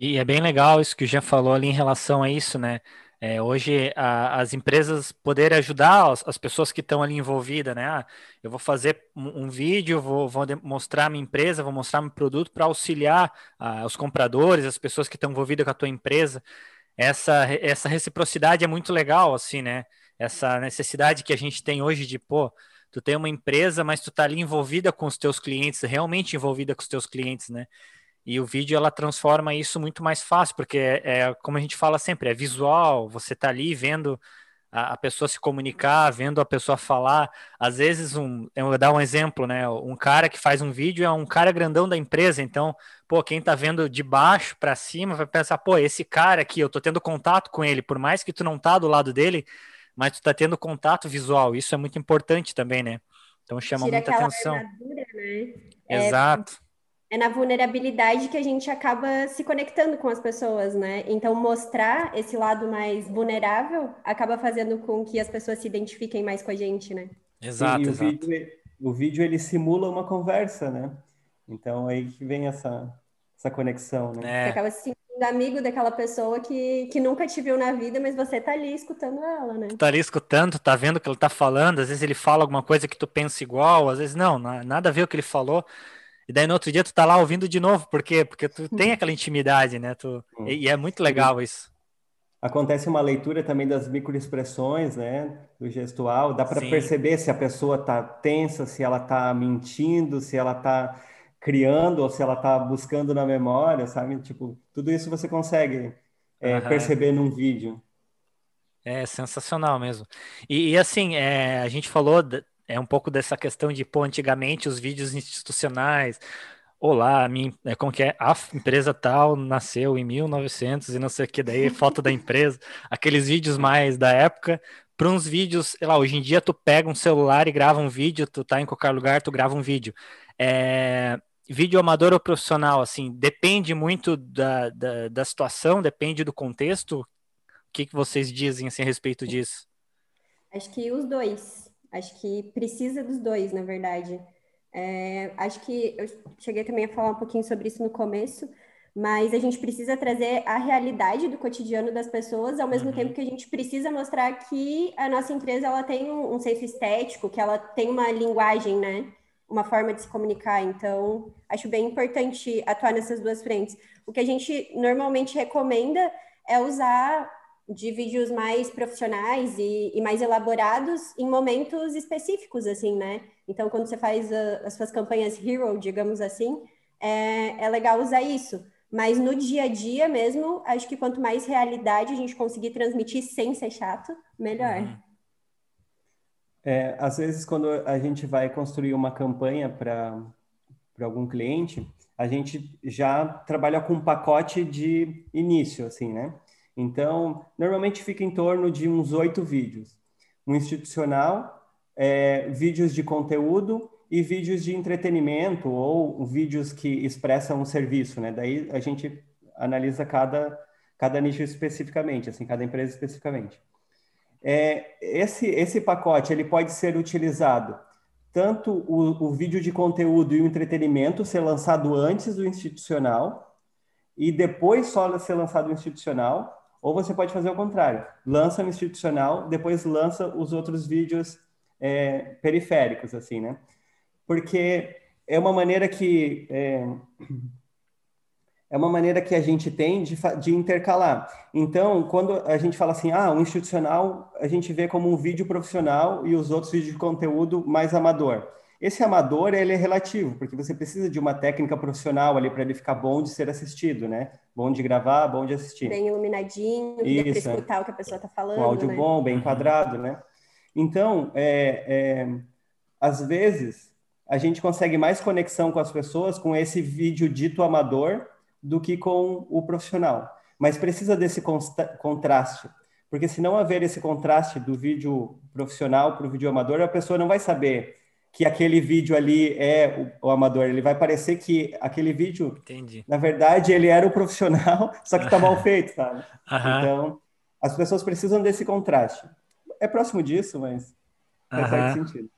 E é bem legal isso que o Jean falou ali em relação a isso, né? É, hoje a, as empresas poderem ajudar as, as pessoas que estão ali envolvidas, né? Ah, eu vou fazer um, um vídeo, vou, vou mostrar minha empresa, vou mostrar meu produto para auxiliar ah, os compradores, as pessoas que estão envolvidas com a tua empresa. Essa, essa reciprocidade é muito legal, assim, né? Essa necessidade que a gente tem hoje de, pô, tu tem uma empresa, mas tu tá ali envolvida com os teus clientes, realmente envolvida com os teus clientes, né? E o vídeo ela transforma isso muito mais fácil, porque é, é como a gente fala sempre, é visual, você tá ali vendo a, a, pessoa se comunicar, vendo a pessoa falar. Às vezes, um, eu vou dar um exemplo, né? Um cara que faz um vídeo é um cara grandão da empresa, então, pô, quem tá vendo de baixo para cima vai pensar, pô, esse cara aqui, eu tô tendo contato com ele, por mais que tu não tá do lado dele, mas tu tá tendo contato visual. Isso é muito importante também, né? Então chama Tira muita atenção. Né? Exato. É é na vulnerabilidade que a gente acaba se conectando com as pessoas, né? Então, mostrar esse lado mais vulnerável acaba fazendo com que as pessoas se identifiquem mais com a gente, né? Exato, e, e o exato. Vídeo, o vídeo ele simula uma conversa, né? Então aí que vem essa, essa conexão, né? É. Você acaba se sentindo amigo daquela pessoa que, que nunca te viu na vida, mas você tá ali escutando ela, né? Tu tá ali escutando, tá vendo o que ele tá falando, às vezes ele fala alguma coisa que tu pensa igual, às vezes não, nada a ver o que ele falou. E daí no outro dia tu tá lá ouvindo de novo, por quê? Porque tu tem aquela intimidade, né? Tu... E, e é muito legal isso. Acontece uma leitura também das microexpressões, né, do gestual. Dá para perceber se a pessoa está tensa, se ela está mentindo, se ela está criando ou se ela está buscando na memória, sabe? Tipo, tudo isso você consegue é, uhum. perceber num vídeo. É sensacional mesmo. E, e assim, é, a gente falou é um pouco dessa questão de, pô, antigamente os vídeos institucionais, Olá, minha, é, como que é? A empresa tal nasceu em 1900 e não sei o que, daí foto da empresa, aqueles vídeos mais da época, para uns vídeos, sei lá, hoje em dia tu pega um celular e grava um vídeo, tu tá em qualquer lugar, tu grava um vídeo. É, vídeo amador ou profissional, assim, depende muito da, da, da situação, depende do contexto. O que, que vocês dizem assim, a respeito disso? Acho que os dois. Acho que precisa dos dois, na verdade. É, acho que eu cheguei também a falar um pouquinho sobre isso no começo, mas a gente precisa trazer a realidade do cotidiano das pessoas, ao mesmo uhum. tempo que a gente precisa mostrar que a nossa empresa ela tem um, um senso estético, que ela tem uma linguagem, né? Uma forma de se comunicar. Então, acho bem importante atuar nessas duas frentes. O que a gente normalmente recomenda é usar de vídeos mais profissionais e, e, mais elaborados em momentos específicos, assim, né? Então, quando você faz a, as suas campanhas hero, digamos assim, é, é legal usar isso. Mas no dia a dia mesmo, acho que quanto mais realidade a gente conseguir transmitir sem ser chato, melhor. Uhum. É, às vezes, quando a gente vai construir uma campanha para algum cliente, a gente já trabalha com um pacote de início, assim, né? Então, normalmente fica em torno de uns oito vídeos. Um institucional, é, vídeos de conteúdo e vídeos de entretenimento ou vídeos que expressam um serviço, né? Daí a gente analisa cada, cada nicho especificamente, assim, cada empresa especificamente. É, esse, esse pacote ele pode ser utilizado tanto o, o vídeo de conteúdo e o entretenimento ser lançado antes do institucional e depois só ser lançado o institucional, ou você pode fazer o contrário, lança no institucional, depois lança os outros vídeos é, periféricos, assim, né? Porque é uma maneira que é, é uma maneira que a gente tem de, de, intercalar. Então, quando a gente fala assim, ah, um institucional, a gente vê como um vídeo profissional e os outros vídeos de conteúdo mais amador. Esse amador, ele é relativo, porque você precisa de uma técnica profissional ali para ele ficar bom de ser assistido, né? Bom de gravar, bom de assistir. Bem iluminadinho, para escutar o que a pessoa está falando. Com áudio né? bom, bem enquadrado, né? Então, é, é, às vezes, a gente consegue mais conexão com as pessoas com esse vídeo dito amador do que com o profissional. Mas precisa desse contraste, porque se não haver esse contraste do vídeo profissional para o vídeo amador, a pessoa não vai saber que aquele vídeo ali é o, o, amador. Ele vai parecer que aquele vídeo, Entendi. na verdade, ele era o profissional, [LAUGHS] só que está mal [LAUGHS] feito, sabe? Então, as pessoas precisam desse contraste. É próximo disso, mas faz sentido.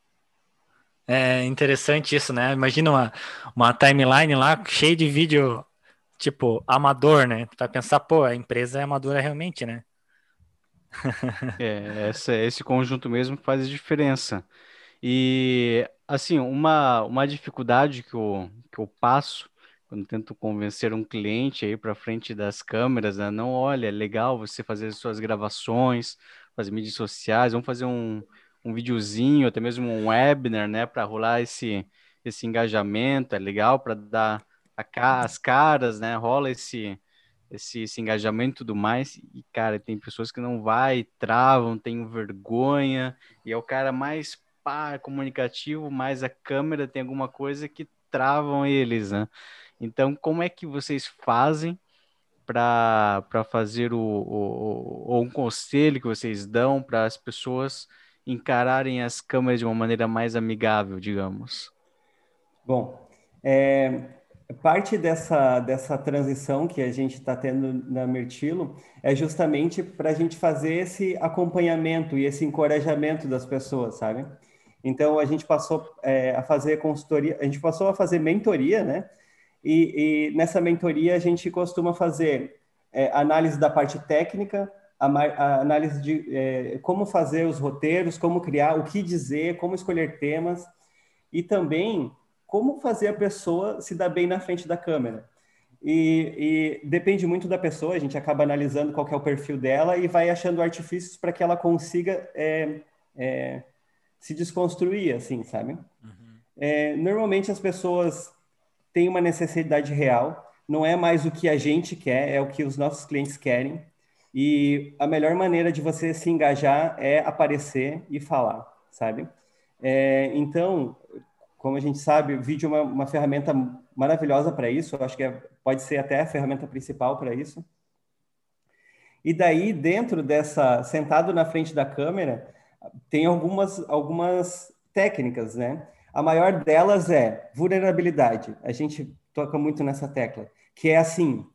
É interessante isso, né? Imagina uma, uma timeline lá cheia de vídeo, tipo, amador, né? Tu vai pensar, pô, a empresa é amadora realmente, né? [LAUGHS] é, essa, esse conjunto mesmo faz diferença. E, assim, uma, uma dificuldade que eu, que eu passo quando tento convencer um cliente aí para frente das câmeras, né? Não, olha, é legal você fazer suas gravações, fazer mídias sociais, vamos fazer um, um videozinho, até mesmo um webinar, né, para rolar esse, esse engajamento, é legal para dar a, as caras, né, rola esse, esse, esse engajamento e tudo mais, e, cara, tem pessoas que não vai, travam, tem vergonha, e é o cara mais pá, comunicativo, mas a câmera tem alguma coisa que travam eles, né? Então, como é que vocês fazem para fazer o, o, o, um conselho que vocês dão para as pessoas encararem as câmeras de uma maneira mais amigável, digamos? Bom, é, parte dessa, dessa transição que a gente está tendo na Mirtilo é justamente para a gente fazer esse acompanhamento e esse encorajamento das pessoas, sabe? Então a gente passou é, a fazer consultoria, a gente passou a fazer mentoria, né? E, e nessa mentoria a gente costuma fazer é, análise da parte técnica, a, a análise de é, como fazer os roteiros, como criar, o que dizer, como escolher temas e também como fazer a pessoa se dar bem na frente da câmera. E, e, depende muito da pessoa, a gente acaba analisando qual é o perfil dela e vai achando artifícios para que ela consiga é, é, se desconstruir, assim, sabe? Uhum. É, normalmente as pessoas têm uma necessidade real, não é mais o que a gente quer, é o que os nossos clientes querem. E a melhor maneira de você se engajar é aparecer e falar, sabe? É, então, como a gente sabe, o vídeo é uma, uma ferramenta maravilhosa para isso, eu acho que é, pode ser até a ferramenta principal para isso. E daí, dentro dessa, sentado na frente da câmera, tem algumas, algumas técnicas, né? A maior delas é vulnerabilidade. A gente toca muito nessa tecla, que é assim,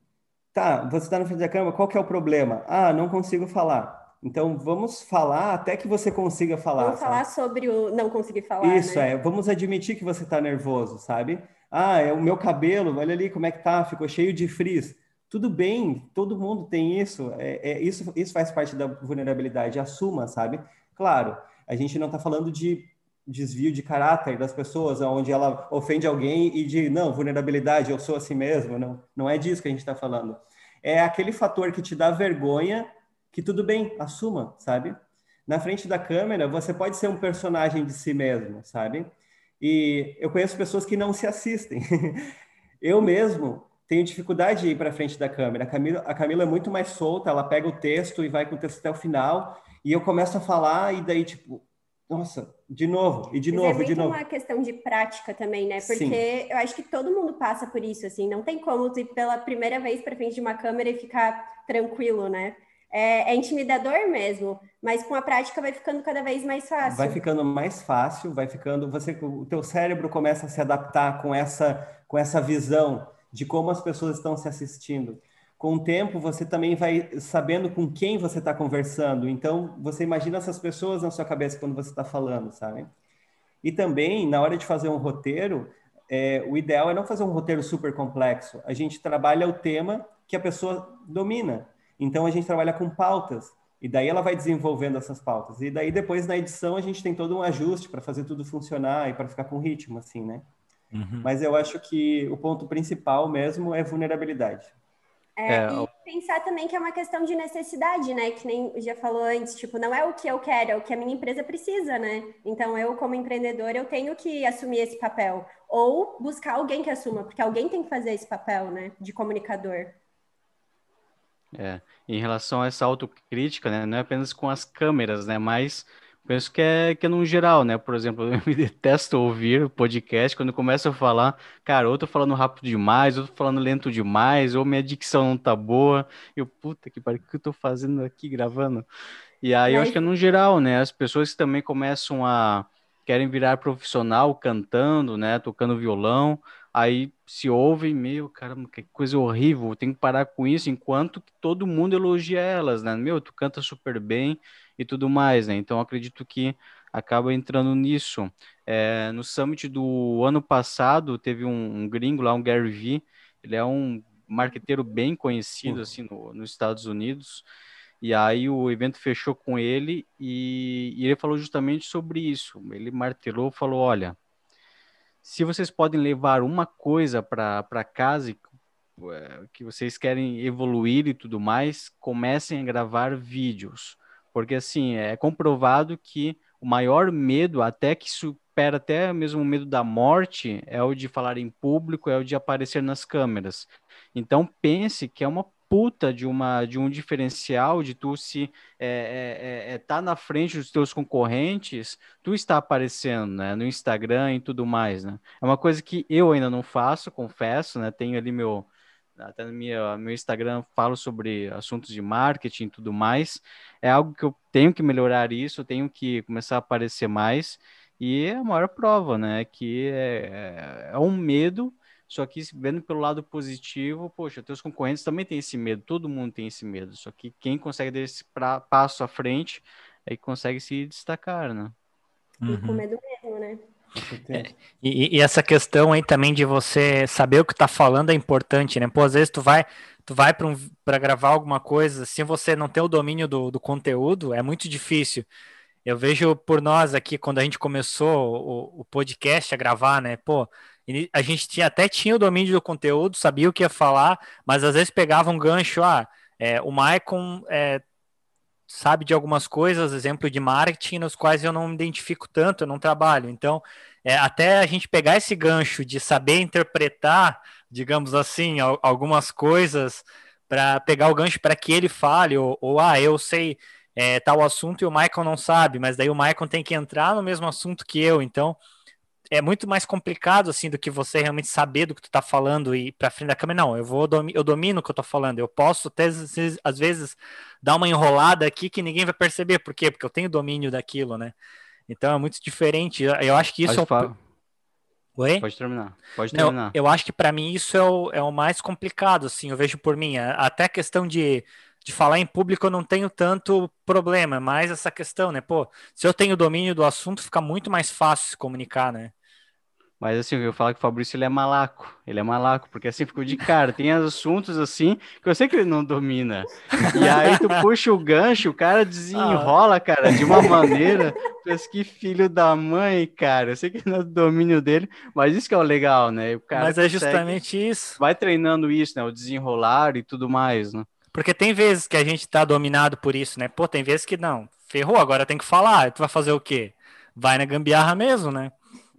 tá, você está na frente da câmera, qual que é o problema? Ah, não consigo falar. Então, vamos falar até que você consiga falar. Vamos falar sobre o não conseguir falar. Isso, né? é. Vamos admitir que você está nervoso, sabe? Ah, é o meu cabelo, olha ali como é que tá, ficou cheio de frizz. Tudo bem, todo mundo tem isso. É, é isso, isso faz parte da vulnerabilidade. Assuma, sabe? Claro, a gente não está falando de desvio de caráter das pessoas, onde ela ofende alguém e de não, vulnerabilidade, eu sou assim mesmo. Não, não é disso que a gente está falando. É aquele fator que te dá vergonha que tudo bem, assuma, sabe? Na frente da câmera, você pode ser um personagem de si mesmo, sabe? E eu conheço pessoas que não se assistem. [LAUGHS] eu mesmo tenho dificuldade de ir para frente da câmera. A Camila, a Camila é muito mais solta, ela pega o texto e vai com o texto até o final, e eu começo a falar e daí tipo, nossa, de novo, e de Mas é novo, é e de novo. É uma questão de prática também, né? Porque Sim. eu acho que todo mundo passa por isso, assim, não tem como tu ir pela primeira vez para frente de uma câmera e ficar tranquilo, né? é, é, intimidador mesmo, mas com a prática vai ficando cada vez mais fácil. Vai ficando mais fácil, vai ficando, você, o teu cérebro começa a se adaptar com essa, com essa visão de como as pessoas estão se assistindo. Com o tempo, você também vai sabendo com quem você está conversando. Então, você imagina essas pessoas na sua cabeça quando você está falando, sabe? E também, na hora de fazer um roteiro, é, o ideal é não fazer um roteiro super complexo. A gente trabalha o tema que a pessoa domina. Então a gente trabalha com pautas e daí ela vai desenvolvendo essas pautas. E daí depois na edição a gente tem todo um ajuste para fazer tudo funcionar e para ficar com ritmo assim, né? Uhum. Mas eu acho que o ponto principal mesmo é vulnerabilidade. É, é, e pensar também que é uma questão de necessidade, né? Que nem já falou antes, tipo, não é o que eu quero, é o que a minha empresa precisa, né? Então eu, como empreendedor, eu tenho que assumir esse papel. Ou buscar alguém que assuma, porque alguém tem que fazer esse papel, né? De comunicador. É, em relação a essa autocrítica, né, não é apenas com as câmeras, né, mas penso que é, que é no geral, né, por exemplo, [LAUGHS] eu me detesto ouvir podcast. Quando começo a falar, cara, ou eu tô falando rápido demais, ou tô falando lento demais, ou minha dicção não tá boa, eu, puta que pariu, o que eu tô fazendo aqui gravando? E aí mas... eu acho que é no geral, né, as pessoas que também começam a, querem virar profissional cantando, né, tocando violão, aí se ouvem, meu, caramba, que coisa horrível, tenho que parar com isso, enquanto que todo mundo elogia elas, né? Meu, tu canta super bem e tudo mais, né? Então acredito que acaba entrando nisso. É, no summit do ano passado, teve um, um, gringo lá, um Gary Vee, ele é um marqueteiro bem conhecido, assim, no, nos Estados Unidos, e aí o evento fechou com ele e, e ele falou justamente sobre isso. Ele martelou, falou, olha, se vocês podem levar uma coisa para casa eh, que vocês querem evoluir e tudo mais, comecem a gravar vídeos. Porque assim, é comprovado que o maior medo, até que supera até mesmo o medo da morte, é o de falar em público, é o de aparecer nas câmeras. Então pense que é uma puta de uma de um diferencial de tu se é, é, é, é, tá na frente dos teus concorrentes, tu está aparecendo, né, no Instagram e tudo mais, né? É uma coisa que eu ainda não faço, confesso, né? Tenho ali meu até no meu, meu Instagram falo sobre assuntos de marketing e tudo mais. É algo que eu tenho que melhorar isso, eu tenho que começar a aparecer mais. E é a maior prova, né? Que é, é, é um medo só que vendo pelo lado positivo, poxa, teus concorrentes também têm esse medo, todo mundo tem esse medo. Só que quem consegue dar esse pra, passo à frente é que consegue se destacar, né? uhum. com medo mesmo, né? E, e, essa questão aí também de você saber o que tá falando é importante, né? Pô, às vezes tu vai, tu vai para um, gravar alguma coisa, se você não tem o domínio do, do conteúdo, é muito difícil. Eu vejo por nós aqui, quando a gente começou o, o podcast a gravar, né? Pô, a gente tinha, até tinha o domínio do conteúdo, sabia o que ia falar, mas às vezes pegava um gancho, ah, é, o Maicon é, sabe de algumas coisas, exemplo de marketing, nos quais eu não me identifico tanto, eu não trabalho. Então, é, até a gente pegar esse gancho de saber interpretar, digamos assim, algumas coisas para pegar o gancho para que ele fale, ou, ou ah, eu sei é, tal assunto e o Michael não sabe, mas daí o Michael tem que entrar no mesmo assunto que eu, então é muito mais complicado assim do que você realmente saber do que tu tá falando e para frente da câmera. Não, eu vou eu domino o que eu tô falando. Eu posso até às vezes dar uma enrolada aqui que ninguém vai perceber. Por quê? Porque eu tenho domínio daquilo, né? Então é muito diferente. Eu acho que isso Pode é o... Oi? Pode terminar. Pode terminar. eu acho que para mim isso é o, é o mais complicado, assim. Eu vejo por mim. Até a questão de de falar em público eu não tenho tanto problema, mas essa questão, né? Pô, se eu tenho domínio do assunto, fica muito mais fácil se comunicar, né? Mas assim, eu falo que o Fabrício ele é malaco, ele é malaco, porque assim ficou de cara, tem assuntos assim que eu sei que ele não domina. E aí tu puxa o gancho, o cara desenrola, cara, de uma maneira, pensa que filho da mãe, cara. Eu sei que não é do domínio dele, mas isso que é o legal, né? O cara mas é justamente isso. Vai treinando isso, né? O desenrolar e tudo mais, né? Porque tem vezes que a gente tá dominado por isso, né? Pô, tem vezes que não. Ferrou, agora tem que falar. Tu vai fazer o quê? Vai na gambiarra mesmo, né?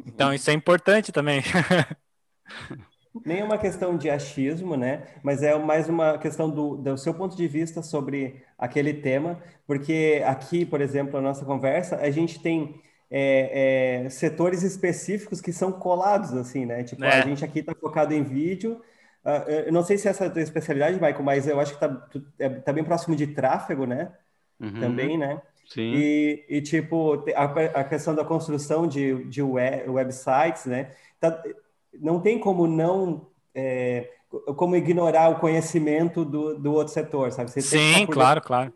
Então isso é importante também. [LAUGHS] Nem é uma questão de achismo, né? Mas é mais uma questão do, do seu ponto de vista sobre aquele tema, porque aqui, por exemplo, a nossa conversa, a gente tem é, é, setores específicos que são colados, assim, né? Tipo, é. a gente aqui está focado em vídeo, Uh, eu não sei se essa é a tua especialidade, Michael, mas eu acho que tá, é, tá bem próximo de tráfego, né? Uhum. Também, né? Sim. E, e tipo, a, a, questão da construção de, de web, websites, né? Tá, não tem como não... É, como ignorar o conhecimento do, do outro setor, sabe? Você Sim, claro, claro.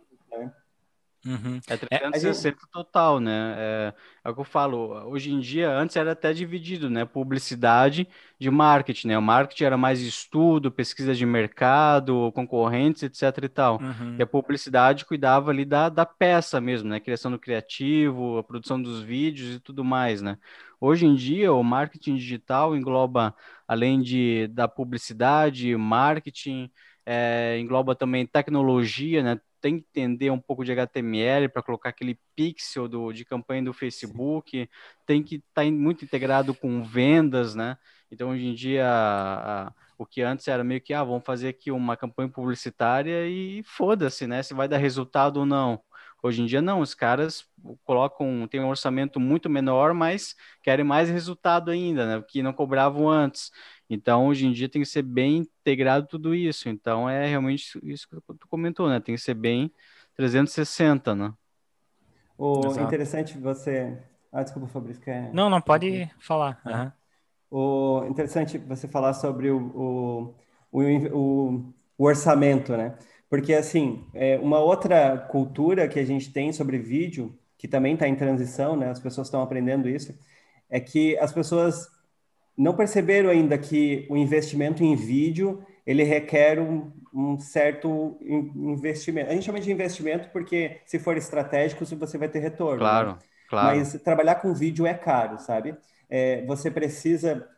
Uhum. É 360 é, total, né? É, é, o que eu falo. Hoje em dia, antes era até dividido, né? Publicidade de marketing, né? O marketing era mais estudo, pesquisa de mercado, concorrentes, etc e tal. Uhum. E a publicidade cuidava ali da, da peça mesmo, né? Criação do criativo, a produção dos vídeos e tudo mais, né? Hoje em dia, o marketing digital engloba, além de da publicidade, marketing, é, engloba também tecnologia, né? tem que entender um pouco de HTML para colocar aquele pixel do, de campanha do Facebook, tem que estar tá muito integrado com vendas, né? Então, hoje em dia, a, a, o que antes era meio que, ah, vamos fazer aqui uma campanha publicitária e foda-se, né? Se vai dar resultado ou não. Hoje em dia, não, os caras colocam, tem um orçamento muito menor, mas querem mais resultado ainda, né? Que não cobravam antes. Então, hoje em dia tem que ser bem integrado tudo isso. Então, é realmente isso que tu comentou, né? Tem que ser bem 360, né? O Exato. interessante você. Ah, desculpa, Fabrício. Quer... Não, não pode falar. Uhum. O interessante você falar sobre o, o, o, o orçamento, né? Porque, assim, é uma outra cultura que a gente tem sobre vídeo, que também está em transição, né? As pessoas estão aprendendo isso, é que as pessoas não perceberam ainda que o investimento em vídeo ele requer um, um, certo investimento. A gente chama de investimento porque se for estratégico você vai ter retorno. Né? Claro, né? claro. Mas trabalhar com vídeo é caro, sabe? É, você precisa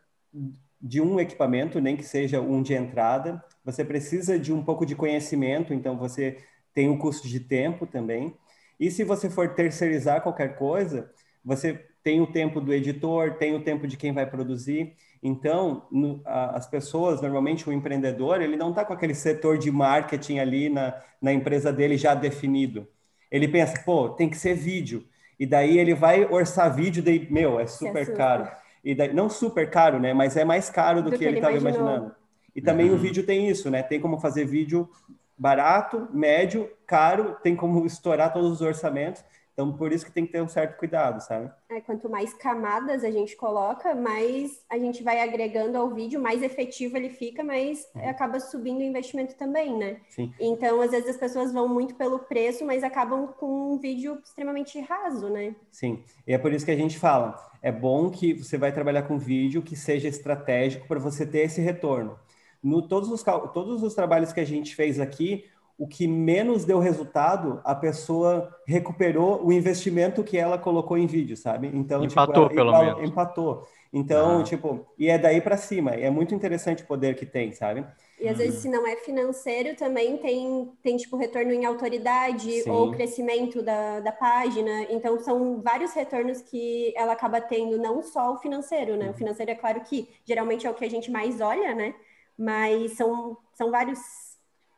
de um equipamento, nem que seja um de entrada. Você precisa de um pouco de conhecimento, então você tem um custo de tempo também. E se você for terceirizar qualquer coisa, você tem o tempo do editor, tem o tempo de quem vai produzir. Então, no, a, as pessoas, normalmente o empreendedor, ele não está com aquele setor de marketing ali na, na empresa dele já definido. Ele pensa, pô, tem que ser vídeo. E daí ele vai orçar vídeo, daí, meu, é super é caro. E daí, não super caro, né? Mas é mais caro do, do que, que, ele estava imaginando. E também uhum. o vídeo tem isso, né? Tem como fazer vídeo barato, médio, caro, tem como [LAUGHS] estourar todos os orçamentos. Então, por isso que tem que ter um certo cuidado, sabe? É, quanto mais camadas a gente coloca, mais a gente vai agregando ao vídeo, mais efetivo ele fica, mas uhum. acaba subindo o investimento também, né? Sim. Então, às vezes as pessoas vão muito pelo preço, mas acabam com um vídeo extremamente raso, né? Sim. E é por isso que a gente fala, é bom que você vai trabalhar com vídeo que seja estratégico para você ter esse retorno. No todos os todos os trabalhos que a gente fez aqui, o que menos deu resultado, a pessoa recuperou o investimento que ela colocou em vídeo, sabe? Então, tipo, empatou, tipo, pelo igual, menos. Empatou. Então, ah. tipo, e é daí para cima. É muito interessante o poder que tem, sabe? E às vezes, se não é financeiro, também tem, tem tipo, retorno em autoridade Sim. ou crescimento da, da página. Então, são vários retornos que ela acaba tendo, não só o financeiro, né? O financeiro é claro que geralmente é o que a gente mais olha, né? Mas são, são vários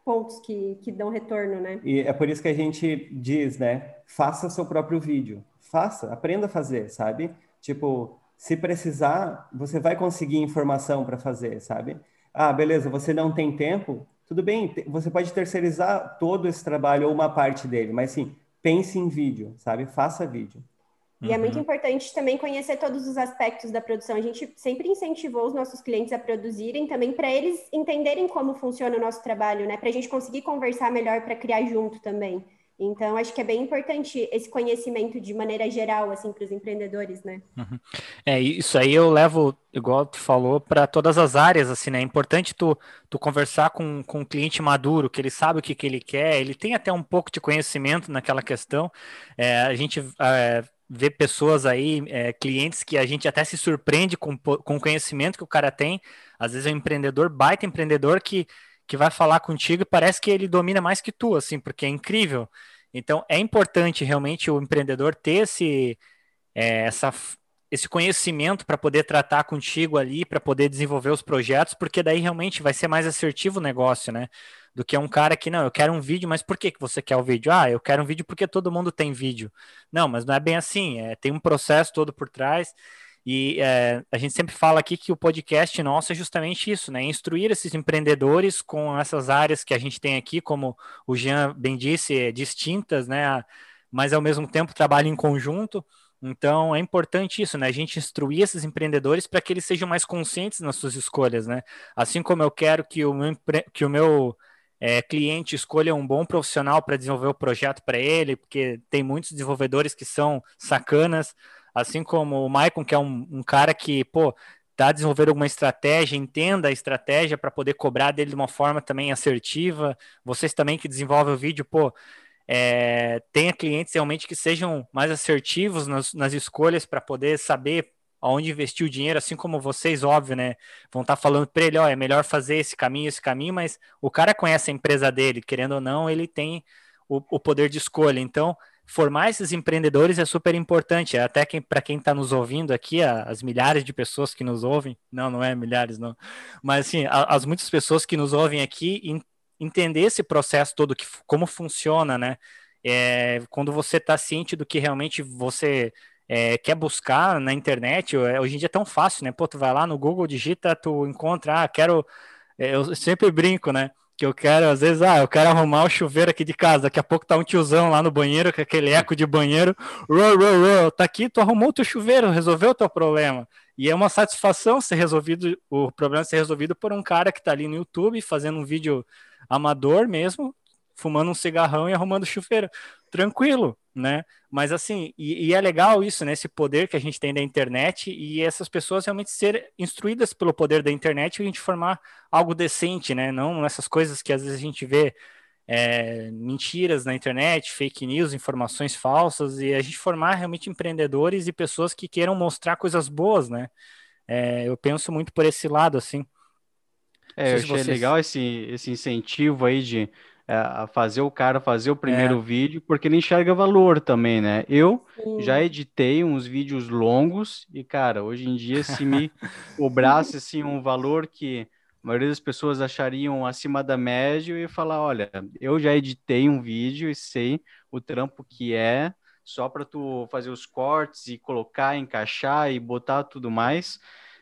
pontos que, que dão retorno, né? E é por isso que a gente diz, né? Faça seu próprio vídeo. Faça, aprenda a fazer, sabe? Tipo, se precisar, você vai conseguir informação para fazer, sabe? Ah, beleza, você não tem tempo, tudo bem, você pode terceirizar todo esse trabalho ou uma parte dele, mas sim, pense em vídeo, sabe? Faça vídeo. E uhum. é muito uhum. importante também conhecer todos os aspectos da produção. A gente sempre incentivou os nossos clientes a produzirem também para eles entenderem como funciona o nosso trabalho, né? Para a gente conseguir conversar melhor para criar junto também. Então, acho que é bem importante esse conhecimento de maneira geral, assim, para os empreendedores, né? Uhum. É, isso aí eu levo, igual tu falou, para todas as áreas, assim, né? É importante tu, tu conversar com, com um cliente maduro, que ele sabe o que, que ele quer, ele tem até um pouco de conhecimento naquela questão. É, a gente é, ver pessoas aí, é, clientes que a gente até se surpreende com, com o conhecimento que o cara tem. Às vezes é um empreendedor, baita empreendedor, que, que vai falar contigo e parece que ele domina mais que tu, assim, porque é incrível. Então, é importante realmente o empreendedor ter esse, é, essa, esse conhecimento para poder tratar contigo ali, para poder desenvolver os projetos, porque daí realmente vai ser mais assertivo o negócio, né? Do que um cara que, não, eu quero um vídeo, mas por que, que você quer o vídeo? Ah, eu quero um vídeo porque todo mundo tem vídeo. Não, mas não é bem assim, é, tem um processo todo por trás. E é, a gente sempre fala aqui que o podcast nosso é justamente isso, né? Instruir esses empreendedores com essas áreas que a gente tem aqui, como o Jean bem disse, é, distintas, né? Mas ao mesmo tempo trabalham em conjunto. Então é importante isso, né? A gente instruir esses empreendedores para que eles sejam mais conscientes nas suas escolhas, né? Assim como eu quero que o meu, que o meu é, cliente escolha um bom profissional para desenvolver o projeto para ele, porque tem muitos desenvolvedores que são sacanas, assim como o Maicon, que é um, um cara que, pô, tá desenvolvendo alguma estratégia, entenda a estratégia para poder cobrar dele de uma forma também assertiva. Vocês também que desenvolvem o vídeo, pô, é, tenha clientes realmente que sejam mais assertivos nas, nas escolhas para poder saber aonde investir o dinheiro, assim como vocês, óbvio, né? Vão estar tá falando para ele, ó, é melhor fazer esse caminho, esse caminho, mas o cara conhece a empresa dele, querendo ou não, ele tem o, o poder de escolha. Então, formar esses empreendedores é super importante, até quem, para quem está nos ouvindo aqui, as milhares de pessoas que nos ouvem, não, não é milhares, não, mas assim, as muitas pessoas que nos ouvem aqui, entender esse processo todo, que, como funciona, né? É, quando você está ciente do que realmente você é, quer buscar na internet, é, hoje em dia é tão fácil, né? Pô, tu vai lá no Google, digita, tu encontra, ah, quero. É, eu sempre brinco, né? Que eu quero, às vezes, ah, eu quero arrumar o chuveiro aqui de casa. Daqui a pouco tá um tiozão lá no banheiro, com aquele eco de banheiro. Rô, rô, rô, tá aqui, tu arrumou o teu chuveiro, resolveu o teu problema. E é uma satisfação ser resolvido, o problema ser resolvido por um cara que tá ali no YouTube fazendo um vídeo amador mesmo, fumando um cigarrão e arrumando o chuveiro. Tranquilo, né? Mas assim, e, e, é legal isso, né? Esse poder que a gente tem da internet e essas pessoas realmente ser instruídas pelo poder da internet e a gente formar algo decente, né? Não essas coisas que às vezes a gente vê é, mentiras na internet, fake news, informações falsas, e a gente formar realmente empreendedores e pessoas que queiram mostrar coisas boas, né? É, eu penso muito por esse lado, assim. É, eu achei vocês... legal esse, esse incentivo aí de a fazer o cara fazer o primeiro é. vídeo, porque ele enxerga valor também, né? Eu Sim. já editei uns vídeos longos e, cara, hoje em dia, se me [LAUGHS] cobrasse assim, um valor que a maioria das pessoas achariam acima da média, ia falar: olha, eu já editei um vídeo e sei o trampo que é, só para tu fazer os cortes e colocar, encaixar e botar tudo mais.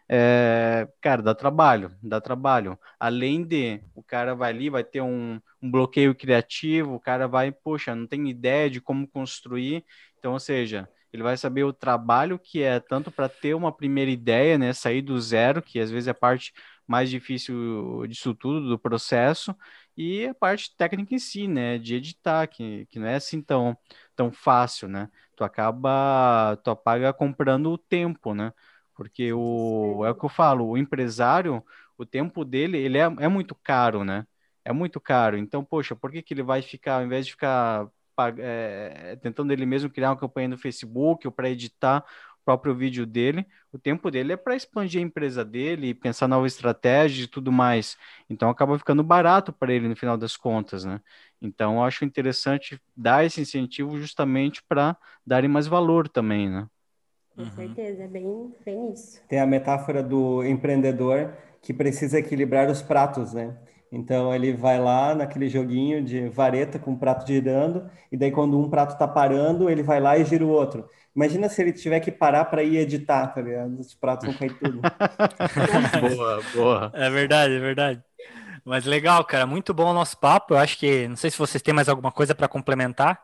É, cara, dá trabalho, dá trabalho. Além de o cara vai ali, vai ter um, um, bloqueio criativo, o cara vai, poxa, não tem ideia de como construir. Então, ou seja, ele vai saber o trabalho que é tanto para ter uma primeira ideia, né, sair do zero, que às vezes é a parte mais difícil disso tudo, do processo, e a parte técnica em si, né, de editar, que, que não é assim tão, tão fácil, né? Tu acaba, tu apaga comprando o tempo, né? Porque o, é o que eu falo, o empresário, o tempo dele, ele é, é muito caro, né? É muito caro. Então, poxa, por que, que ele vai ficar, ao invés de ficar é, tentando ele mesmo criar uma campanha no Facebook ou para editar o próprio vídeo dele, o tempo dele é para expandir a empresa dele, pensar novas estratégias e tudo mais. Então acaba ficando barato para ele no final das contas, né? Então eu acho interessante dar esse incentivo justamente para darem mais valor também, né? Com uhum. certeza, é bem, bem isso. Tem a metáfora do empreendedor que precisa equilibrar os pratos, né? Então ele vai lá naquele joguinho de vareta com o prato girando, e daí quando um prato tá parando, ele vai lá e gira o outro. Imagina se ele tiver que parar para ir editar, tá ligado? Os pratos vão cair tudo. [LAUGHS] boa, boa. É verdade, é verdade. Mas legal, cara, muito bom o nosso papo. Eu acho que, não sei se vocês têm mais alguma coisa para complementar.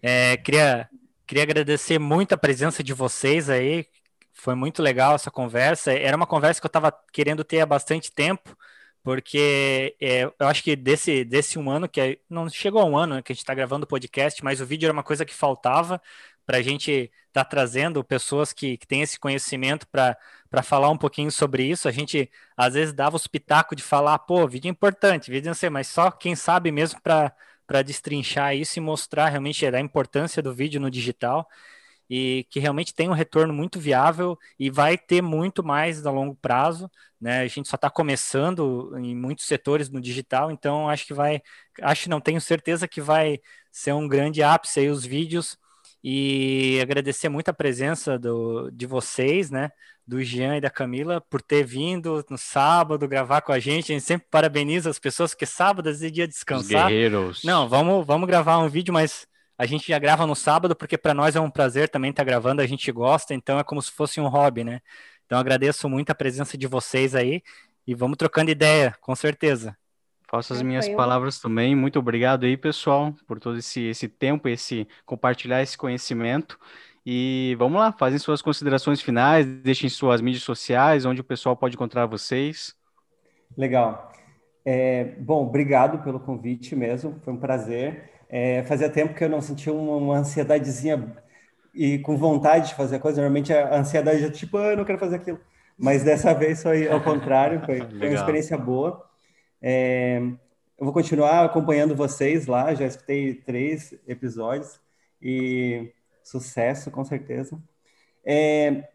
É, queria Queria agradecer muito a presença de vocês aí. Foi muito legal essa conversa. Era uma conversa que eu estava querendo ter há bastante tempo, porque é, eu acho que desse, desse um ano, que é, não chegou a um ano né, que a gente está gravando o podcast, mas o vídeo era uma coisa que faltava para a gente estar tá trazendo pessoas que, que têm esse conhecimento para falar um pouquinho sobre isso. A gente às vezes dava os pitacos de falar, pô, vídeo é importante, vídeo não sei, mas só quem sabe mesmo para para destrinchar isso e mostrar realmente a importância do vídeo no digital e que realmente tem um retorno muito viável e vai ter muito mais a longo prazo, né? A gente só está começando em muitos setores no digital, então acho que vai, acho não tenho certeza que vai ser um grande ápice aí os vídeos e agradecer muito a presença do, de vocês, né? do Jean e da Camila por ter vindo no sábado gravar com a gente. A gente sempre parabeniza as pessoas, porque sábado é dia de descansar. Os guerreiros. Não, vamos, vamos gravar um vídeo, mas a gente já grava no sábado, porque para nós é um prazer também estar tá gravando, a gente gosta, então é como se fosse um hobby, né? Então agradeço muito a presença de vocês aí e vamos trocando ideia, com certeza. Faço as minhas palavras também. Muito obrigado aí, pessoal, por todo esse, esse tempo, esse compartilhar esse conhecimento. E vamos lá, fazem suas considerações finais, deixem suas mídias sociais, onde o pessoal pode encontrar vocês. Legal. É, bom, obrigado pelo convite mesmo, foi um prazer. É, fazia tempo que eu não sentia uma, uma ansiedadezinha e com vontade de fazer coisa. Normalmente a ansiedade é tipo, ah, eu não quero fazer aquilo. Mas dessa vez foi ao contrário, foi, foi uma experiência boa. É, eu vou continuar acompanhando vocês lá, já escutei três episódios e Sucesso, com certeza. É,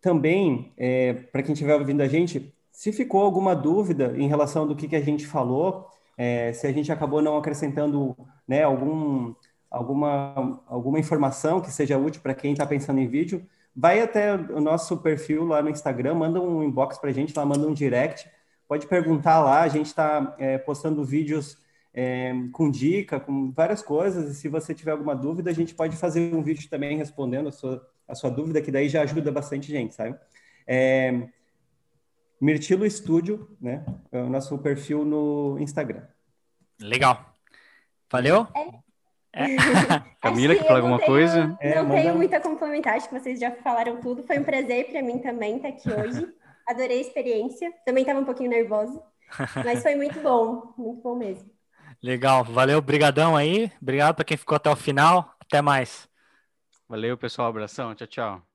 também, é, para quem estiver ouvindo a gente, se ficou alguma dúvida em relação do que, que a gente falou, é, se a gente acabou não acrescentando né, algum, alguma, alguma informação que seja útil para quem está pensando em vídeo, vai até o nosso perfil lá no Instagram, manda um inbox para a gente, lá manda um direct, pode perguntar lá, a gente está é, postando vídeos é, com dica, com várias coisas. E se você tiver alguma dúvida, a gente pode fazer um vídeo também respondendo a sua, a sua dúvida, que daí já ajuda bastante gente, sabe? É, Mirtilo Estúdio, né? É o nosso perfil no Instagram. Legal. Valeu? É. É. [LAUGHS] [LAUGHS] Camila, que, que falar alguma tenho, coisa? Não é, tenho muita complementar, acho que vocês já falaram tudo. Foi um prazer para mim também estar aqui hoje. [LAUGHS] Adorei a experiência. Também estava um pouquinho nervosa, [LAUGHS] mas foi muito bom, muito bom mesmo. Legal, valeu, brigadão aí. Obrigado para quem ficou até o final. Até mais. Valeu, pessoal. Abração. Tchau, tchau.